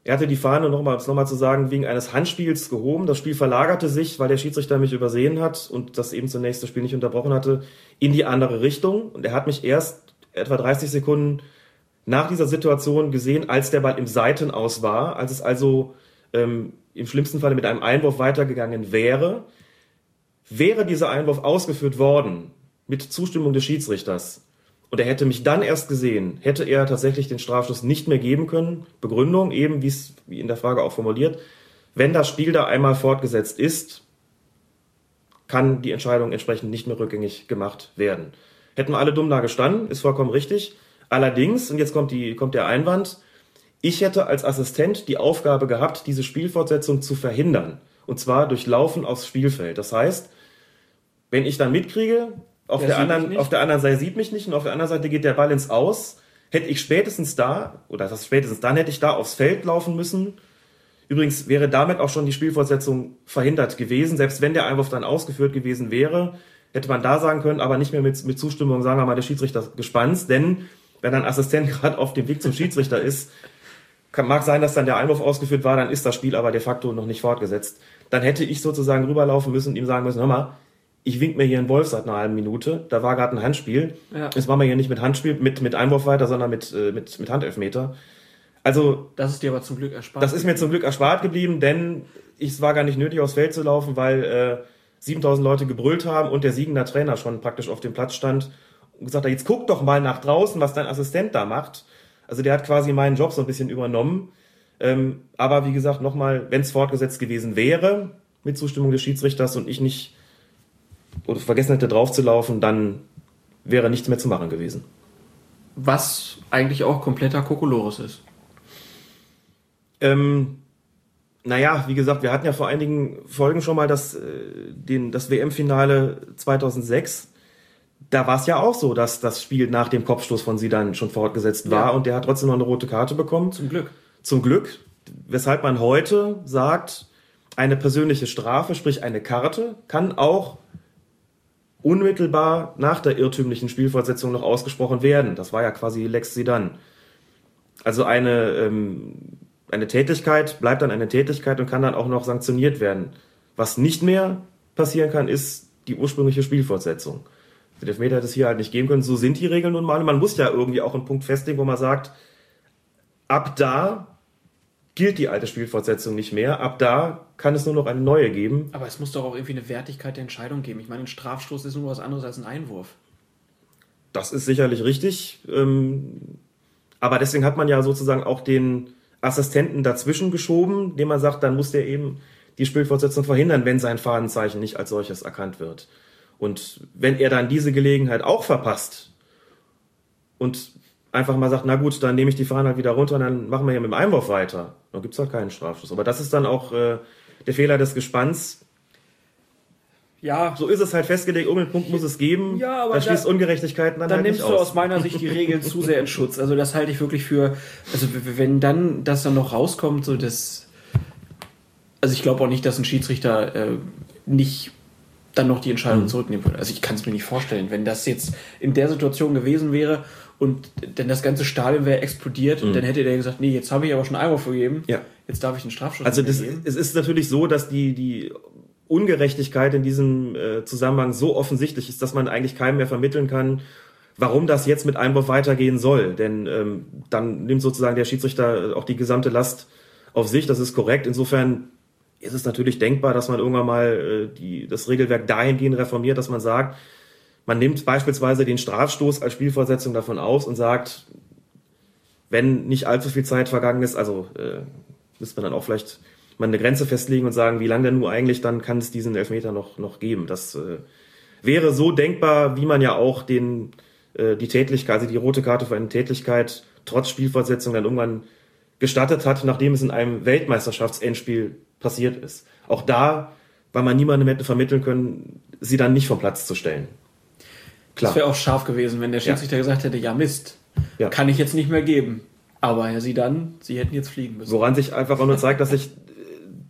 Er hatte die Fahne, nochmal, um es nochmal zu sagen, wegen eines Handspiels gehoben. Das Spiel verlagerte sich, weil der Schiedsrichter mich übersehen hat und das eben zunächst das Spiel nicht unterbrochen hatte, in die andere Richtung. Und er hat mich erst etwa 30 Sekunden nach dieser Situation gesehen, als der Ball im Seitenaus war, als es also ähm, im schlimmsten Falle mit einem Einwurf weitergegangen wäre. Wäre dieser Einwurf ausgeführt worden mit Zustimmung des Schiedsrichters, und er hätte mich dann erst gesehen, hätte er tatsächlich den Strafstoß nicht mehr geben können. Begründung eben, wie es wie in der Frage auch formuliert, wenn das Spiel da einmal fortgesetzt ist, kann die Entscheidung entsprechend nicht mehr rückgängig gemacht werden. Hätten wir alle dumm da gestanden, ist vollkommen richtig. Allerdings, und jetzt kommt, die, kommt der Einwand, ich hätte als Assistent die Aufgabe gehabt, diese Spielfortsetzung zu verhindern. Und zwar durch Laufen aufs Spielfeld. Das heißt, wenn ich dann mitkriege, auf der, anderen, auf der anderen Seite sieht mich nicht und auf der anderen Seite geht der Ball ins Aus. Hätte ich spätestens da, oder das spätestens dann hätte ich da aufs Feld laufen müssen. Übrigens wäre damit auch schon die Spielfortsetzung verhindert gewesen. Selbst wenn der Einwurf dann ausgeführt gewesen wäre, hätte man da sagen können, aber nicht mehr mit, mit Zustimmung, sagen wir mal, der Schiedsrichter gespannt. Denn wenn ein Assistent gerade auf dem Weg zum Schiedsrichter ist, kann, mag sein, dass dann der Einwurf ausgeführt war, dann ist das Spiel aber de facto noch nicht fortgesetzt. Dann hätte ich sozusagen rüberlaufen müssen und ihm sagen müssen, hör mal, ich wink mir hier einen Wolf seit einer halben Minute, da war gerade ein Handspiel. Ja. Es war mir hier nicht mit Handspiel, mit, mit Einwurf weiter, sondern mit, äh, mit, mit Handelfmeter. Also. Das ist dir aber zum Glück erspart. Das ist mir zum Glück erspart geblieben, denn es war gar nicht nötig, aufs Feld zu laufen, weil äh, 7000 Leute gebrüllt haben und der siegende Trainer schon praktisch auf dem Platz stand und gesagt hat, jetzt guck doch mal nach draußen, was dein Assistent da macht. Also der hat quasi meinen Job so ein bisschen übernommen. Ähm, aber wie gesagt, nochmal, wenn es fortgesetzt gewesen wäre, mit Zustimmung des Schiedsrichters und ich nicht oder vergessen hätte draufzulaufen, dann wäre nichts mehr zu machen gewesen. Was eigentlich auch kompletter Kokolores ist. Ähm, naja, wie gesagt, wir hatten ja vor einigen Folgen schon mal das, äh, den, das WM-Finale 2006. Da war es ja auch so, dass das Spiel nach dem Kopfstoß von Sidan schon fortgesetzt war Ja. und der hat trotzdem noch eine rote Karte bekommen. Zum Glück. Zum Glück. Weshalb man heute sagt, eine persönliche Strafe, sprich eine Karte, kann auch unmittelbar nach der irrtümlichen Spielfortsetzung noch ausgesprochen werden. Das war ja quasi Lex Sidan. Also eine, ähm, eine Tätigkeit bleibt dann eine Tätigkeit und kann dann auch noch sanktioniert werden. Was nicht mehr passieren kann, ist die ursprüngliche Spielfortsetzung. Den Elfmeter hätte es hier halt nicht geben können. So sind die Regeln nun mal. Man muss ja irgendwie auch einen Punkt festlegen, wo man sagt, ab da gilt die alte Spielfortsetzung nicht mehr. Ab da kann es nur noch eine neue geben. Aber es muss doch auch irgendwie eine Wertigkeit der Entscheidung geben. Ich meine, ein Strafstoß ist nur was anderes als ein Einwurf. Das ist sicherlich richtig. Ähm, aber deswegen hat man ja sozusagen auch den Assistenten dazwischen geschoben, dem man sagt, dann muss der eben die Spielfortsetzung verhindern, wenn sein Fadenzeichen nicht als solches erkannt wird. Und wenn er dann diese Gelegenheit auch verpasst und einfach mal sagt, na gut, dann nehme ich die Fahne halt wieder runter und dann machen wir hier mit dem Einwurf weiter, dann gibt's halt keinen Strafschuss. Aber das ist dann auch äh, der Fehler des Gespanns. Ja, So ist es halt festgelegt, irgendeinen Punkt muss es geben. Ja, aber da schließt Ungerechtigkeiten dann, dann halt nimmst du aus. aus meiner Sicht die Regeln zu sehr in Schutz. Also das halte ich wirklich für, also wenn dann das dann noch rauskommt, so das, also ich glaube auch nicht, dass ein Schiedsrichter äh, nicht dann noch die Entscheidung Mhm. zurücknehmen würde. Also ich kann es mir nicht vorstellen, wenn das jetzt in der Situation gewesen wäre und denn das ganze Stadion wäre explodiert, dann hätte der gesagt, nee, jetzt habe ich aber schon Einwurf vergeben, Mhm. Ja. jetzt darf ich einen Strafschuss Also das, es ist natürlich so, dass die, die Ungerechtigkeit in diesem äh, Zusammenhang so offensichtlich ist, dass man eigentlich keinem mehr vermitteln kann, warum das jetzt mit Einwurf weitergehen soll. Denn ähm, dann nimmt sozusagen der Schiedsrichter auch die gesamte Last auf sich. Das ist korrekt. Insofern ist es natürlich denkbar, dass man irgendwann mal äh, die, das Regelwerk dahingehend reformiert, dass man sagt, man nimmt beispielsweise den Strafstoß als Spielfortsetzung davon aus und sagt, wenn nicht allzu viel Zeit vergangen ist, also äh, müsste man dann auch vielleicht mal eine Grenze festlegen und sagen, wie lange denn nur eigentlich, dann kann es diesen Elfmeter noch, noch geben. Das äh, wäre so denkbar, wie man ja auch den, äh, die Tätlichkeit, also die rote Karte für eine Tätlichkeit trotz Spielfortsetzung dann irgendwann gestattet hat, nachdem es in einem Weltmeisterschaftsendspiel passiert ist. Auch da, weil man niemandem hätte vermitteln können, sie dann nicht vom Platz zu stellen. Klar. Das wäre auch scharf gewesen, wenn der Schiedsrichter gesagt hätte, ja Mist, Ja. kann ich jetzt nicht mehr geben. Aber ja, sie dann, sie hätten jetzt fliegen müssen. Woran sich einfach auch nur zeigt, dass sich,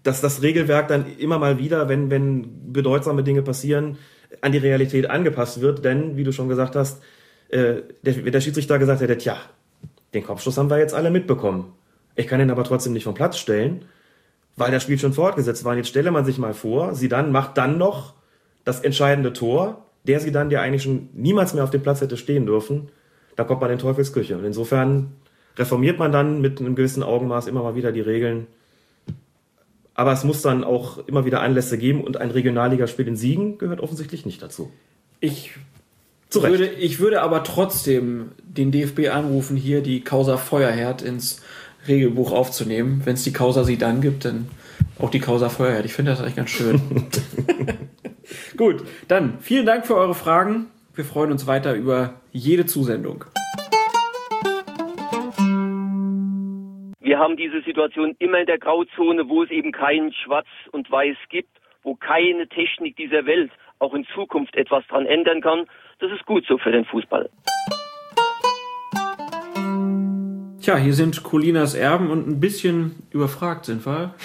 dass das Regelwerk dann immer mal wieder, wenn, wenn bedeutsame Dinge passieren, an die Realität angepasst wird. Denn, wie du schon gesagt hast, äh, der, der Schiedsrichter gesagt hätte, tja, den Kopfschuss haben wir jetzt alle mitbekommen. Ich kann ihn aber trotzdem nicht vom Platz stellen, weil das Spiel schon fortgesetzt war. Und jetzt stelle man sich mal vor, sie dann macht dann noch das entscheidende Tor, der sie dann, der eigentlich schon niemals mehr auf dem Platz hätte stehen dürfen. Da kommt man in Teufelsküche. Und insofern reformiert man dann mit einem gewissen Augenmaß immer mal wieder die Regeln. Aber es muss dann auch immer wieder Anlässe geben und ein Regionalligaspiel in Siegen gehört offensichtlich nicht dazu. Ich würde, ich würde aber trotzdem den DFB anrufen, hier die Causa Feuerherd ins Regelbuch aufzunehmen. Wenn es die Causa sie dann gibt, dann auch die Causa Feuerherd. Ich finde das eigentlich ganz schön. Gut, dann vielen Dank für eure Fragen. Wir freuen uns weiter über jede Zusendung. Wir haben diese Situation immer in der Grauzone, wo es eben kein Schwarz und Weiß gibt, wo keine Technik dieser Welt auch in Zukunft etwas dran ändern kann. Das ist gut so für den Fußball. Tja, hier sind Colinas Erben und ein bisschen überfragt sind wir.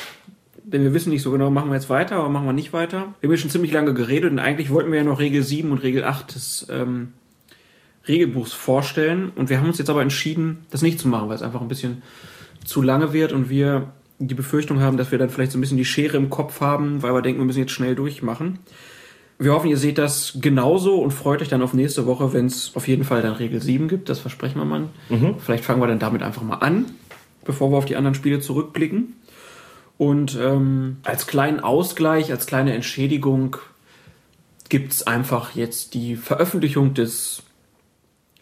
Denn wir wissen nicht so genau, machen wir jetzt weiter oder machen wir nicht weiter. Wir haben schon ziemlich lange geredet und eigentlich wollten wir ja noch Regel 7 und Regel 8 des ähm, Regelbuchs vorstellen. Und wir haben uns jetzt aber entschieden, das nicht zu machen, weil es einfach ein bisschen zu lange wird und wir die Befürchtung haben, dass wir dann vielleicht so ein bisschen die Schere im Kopf haben, weil wir denken, wir müssen jetzt schnell durchmachen. Wir hoffen, ihr seht das genauso und freut euch dann auf nächste Woche, wenn es auf jeden Fall dann Regel 7 gibt. Das versprechen wir mal. Vielleicht fangen wir dann damit einfach mal an, bevor wir auf die anderen Spiele zurückblicken. Und ähm, als kleinen Ausgleich, als kleine Entschädigung gibt es einfach jetzt die Veröffentlichung des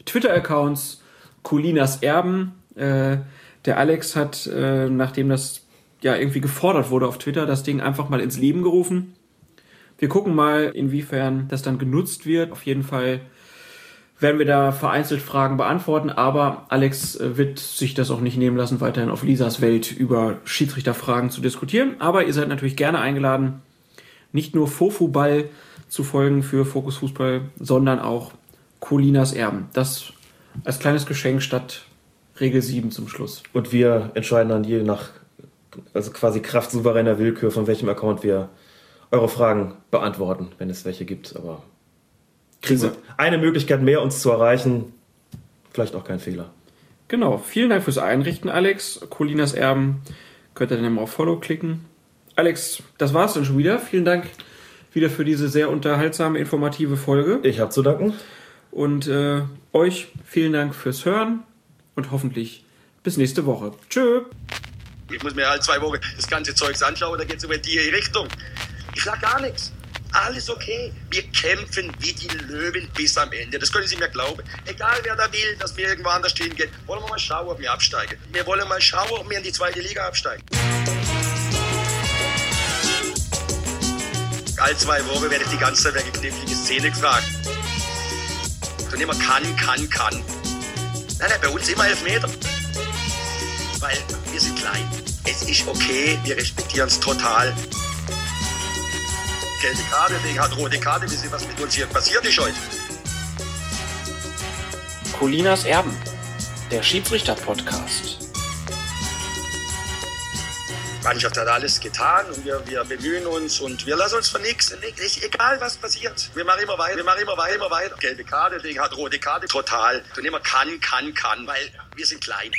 Twitter-Accounts Colinas Erben. Äh, der Alex hat, äh, nachdem das ja irgendwie gefordert wurde auf Twitter, das Ding einfach mal ins Leben gerufen. Wir gucken mal, inwiefern das dann genutzt wird. Auf jeden Fall werden wir da vereinzelt Fragen beantworten, aber Alex äh, wird sich das auch nicht nehmen lassen, weiterhin auf Lisas Welt über Schiedsrichterfragen zu diskutieren. Aber ihr seid natürlich gerne eingeladen, nicht nur Fofuball zu folgen für Fokus Fußball, sondern auch Colinas Erben. Das als kleines Geschenk statt Regel 7 zum Schluss. Und wir entscheiden dann je nach, also quasi Kraft souveräner Willkür, von welchem Account wir eure Fragen beantworten, wenn es welche gibt. Aber Kriegen eine Möglichkeit mehr, uns zu erreichen, vielleicht auch kein Fehler. Genau. Vielen Dank fürs Einrichten, Alex. Colinas Erben könnt ihr dann immer auf Follow klicken. Alex, das war's dann schon wieder. Vielen Dank wieder für diese sehr unterhaltsame, informative Folge. Ich habe zu danken. Und äh, euch vielen Dank fürs Hören und hoffentlich bis nächste Woche. Tschö. Ich muss mir alle zwei Wochen das ganze Zeugs anschauen, da geht's über die Richtung. Ich sag gar nichts. Alles okay. Wir kämpfen wie die Löwen bis am Ende. Das können Sie mir glauben. Egal wer da will, dass wir irgendwo anders hingehen. Wollen wir mal schauen, ob wir absteigen. Wir wollen mal schauen, ob wir in die zweite Liga absteigen. Alle zwei Wochen werde ich die ganze Zeit wegen knifflige Szene gefragt. Und immer kann, kann, kann. Nein, nein, bei uns immer elf Meter. Weil wir sind klein. Es ist okay, wir respektieren es total. Gelbe Karte, wegen hat rote Karte, wissen was mit uns hier passiert ist heute? Colinas Erben, der Schiedsrichter-Podcast. Die Mannschaft hat alles getan und wir, wir bemühen uns und wir lassen uns von nichts. Egal was passiert. Wir machen immer weiter, wir machen immer weiter, immer weiter. Gelbe Karte, hat rote Karte, total. Und immer kann, kann, kann, weil wir sind klein.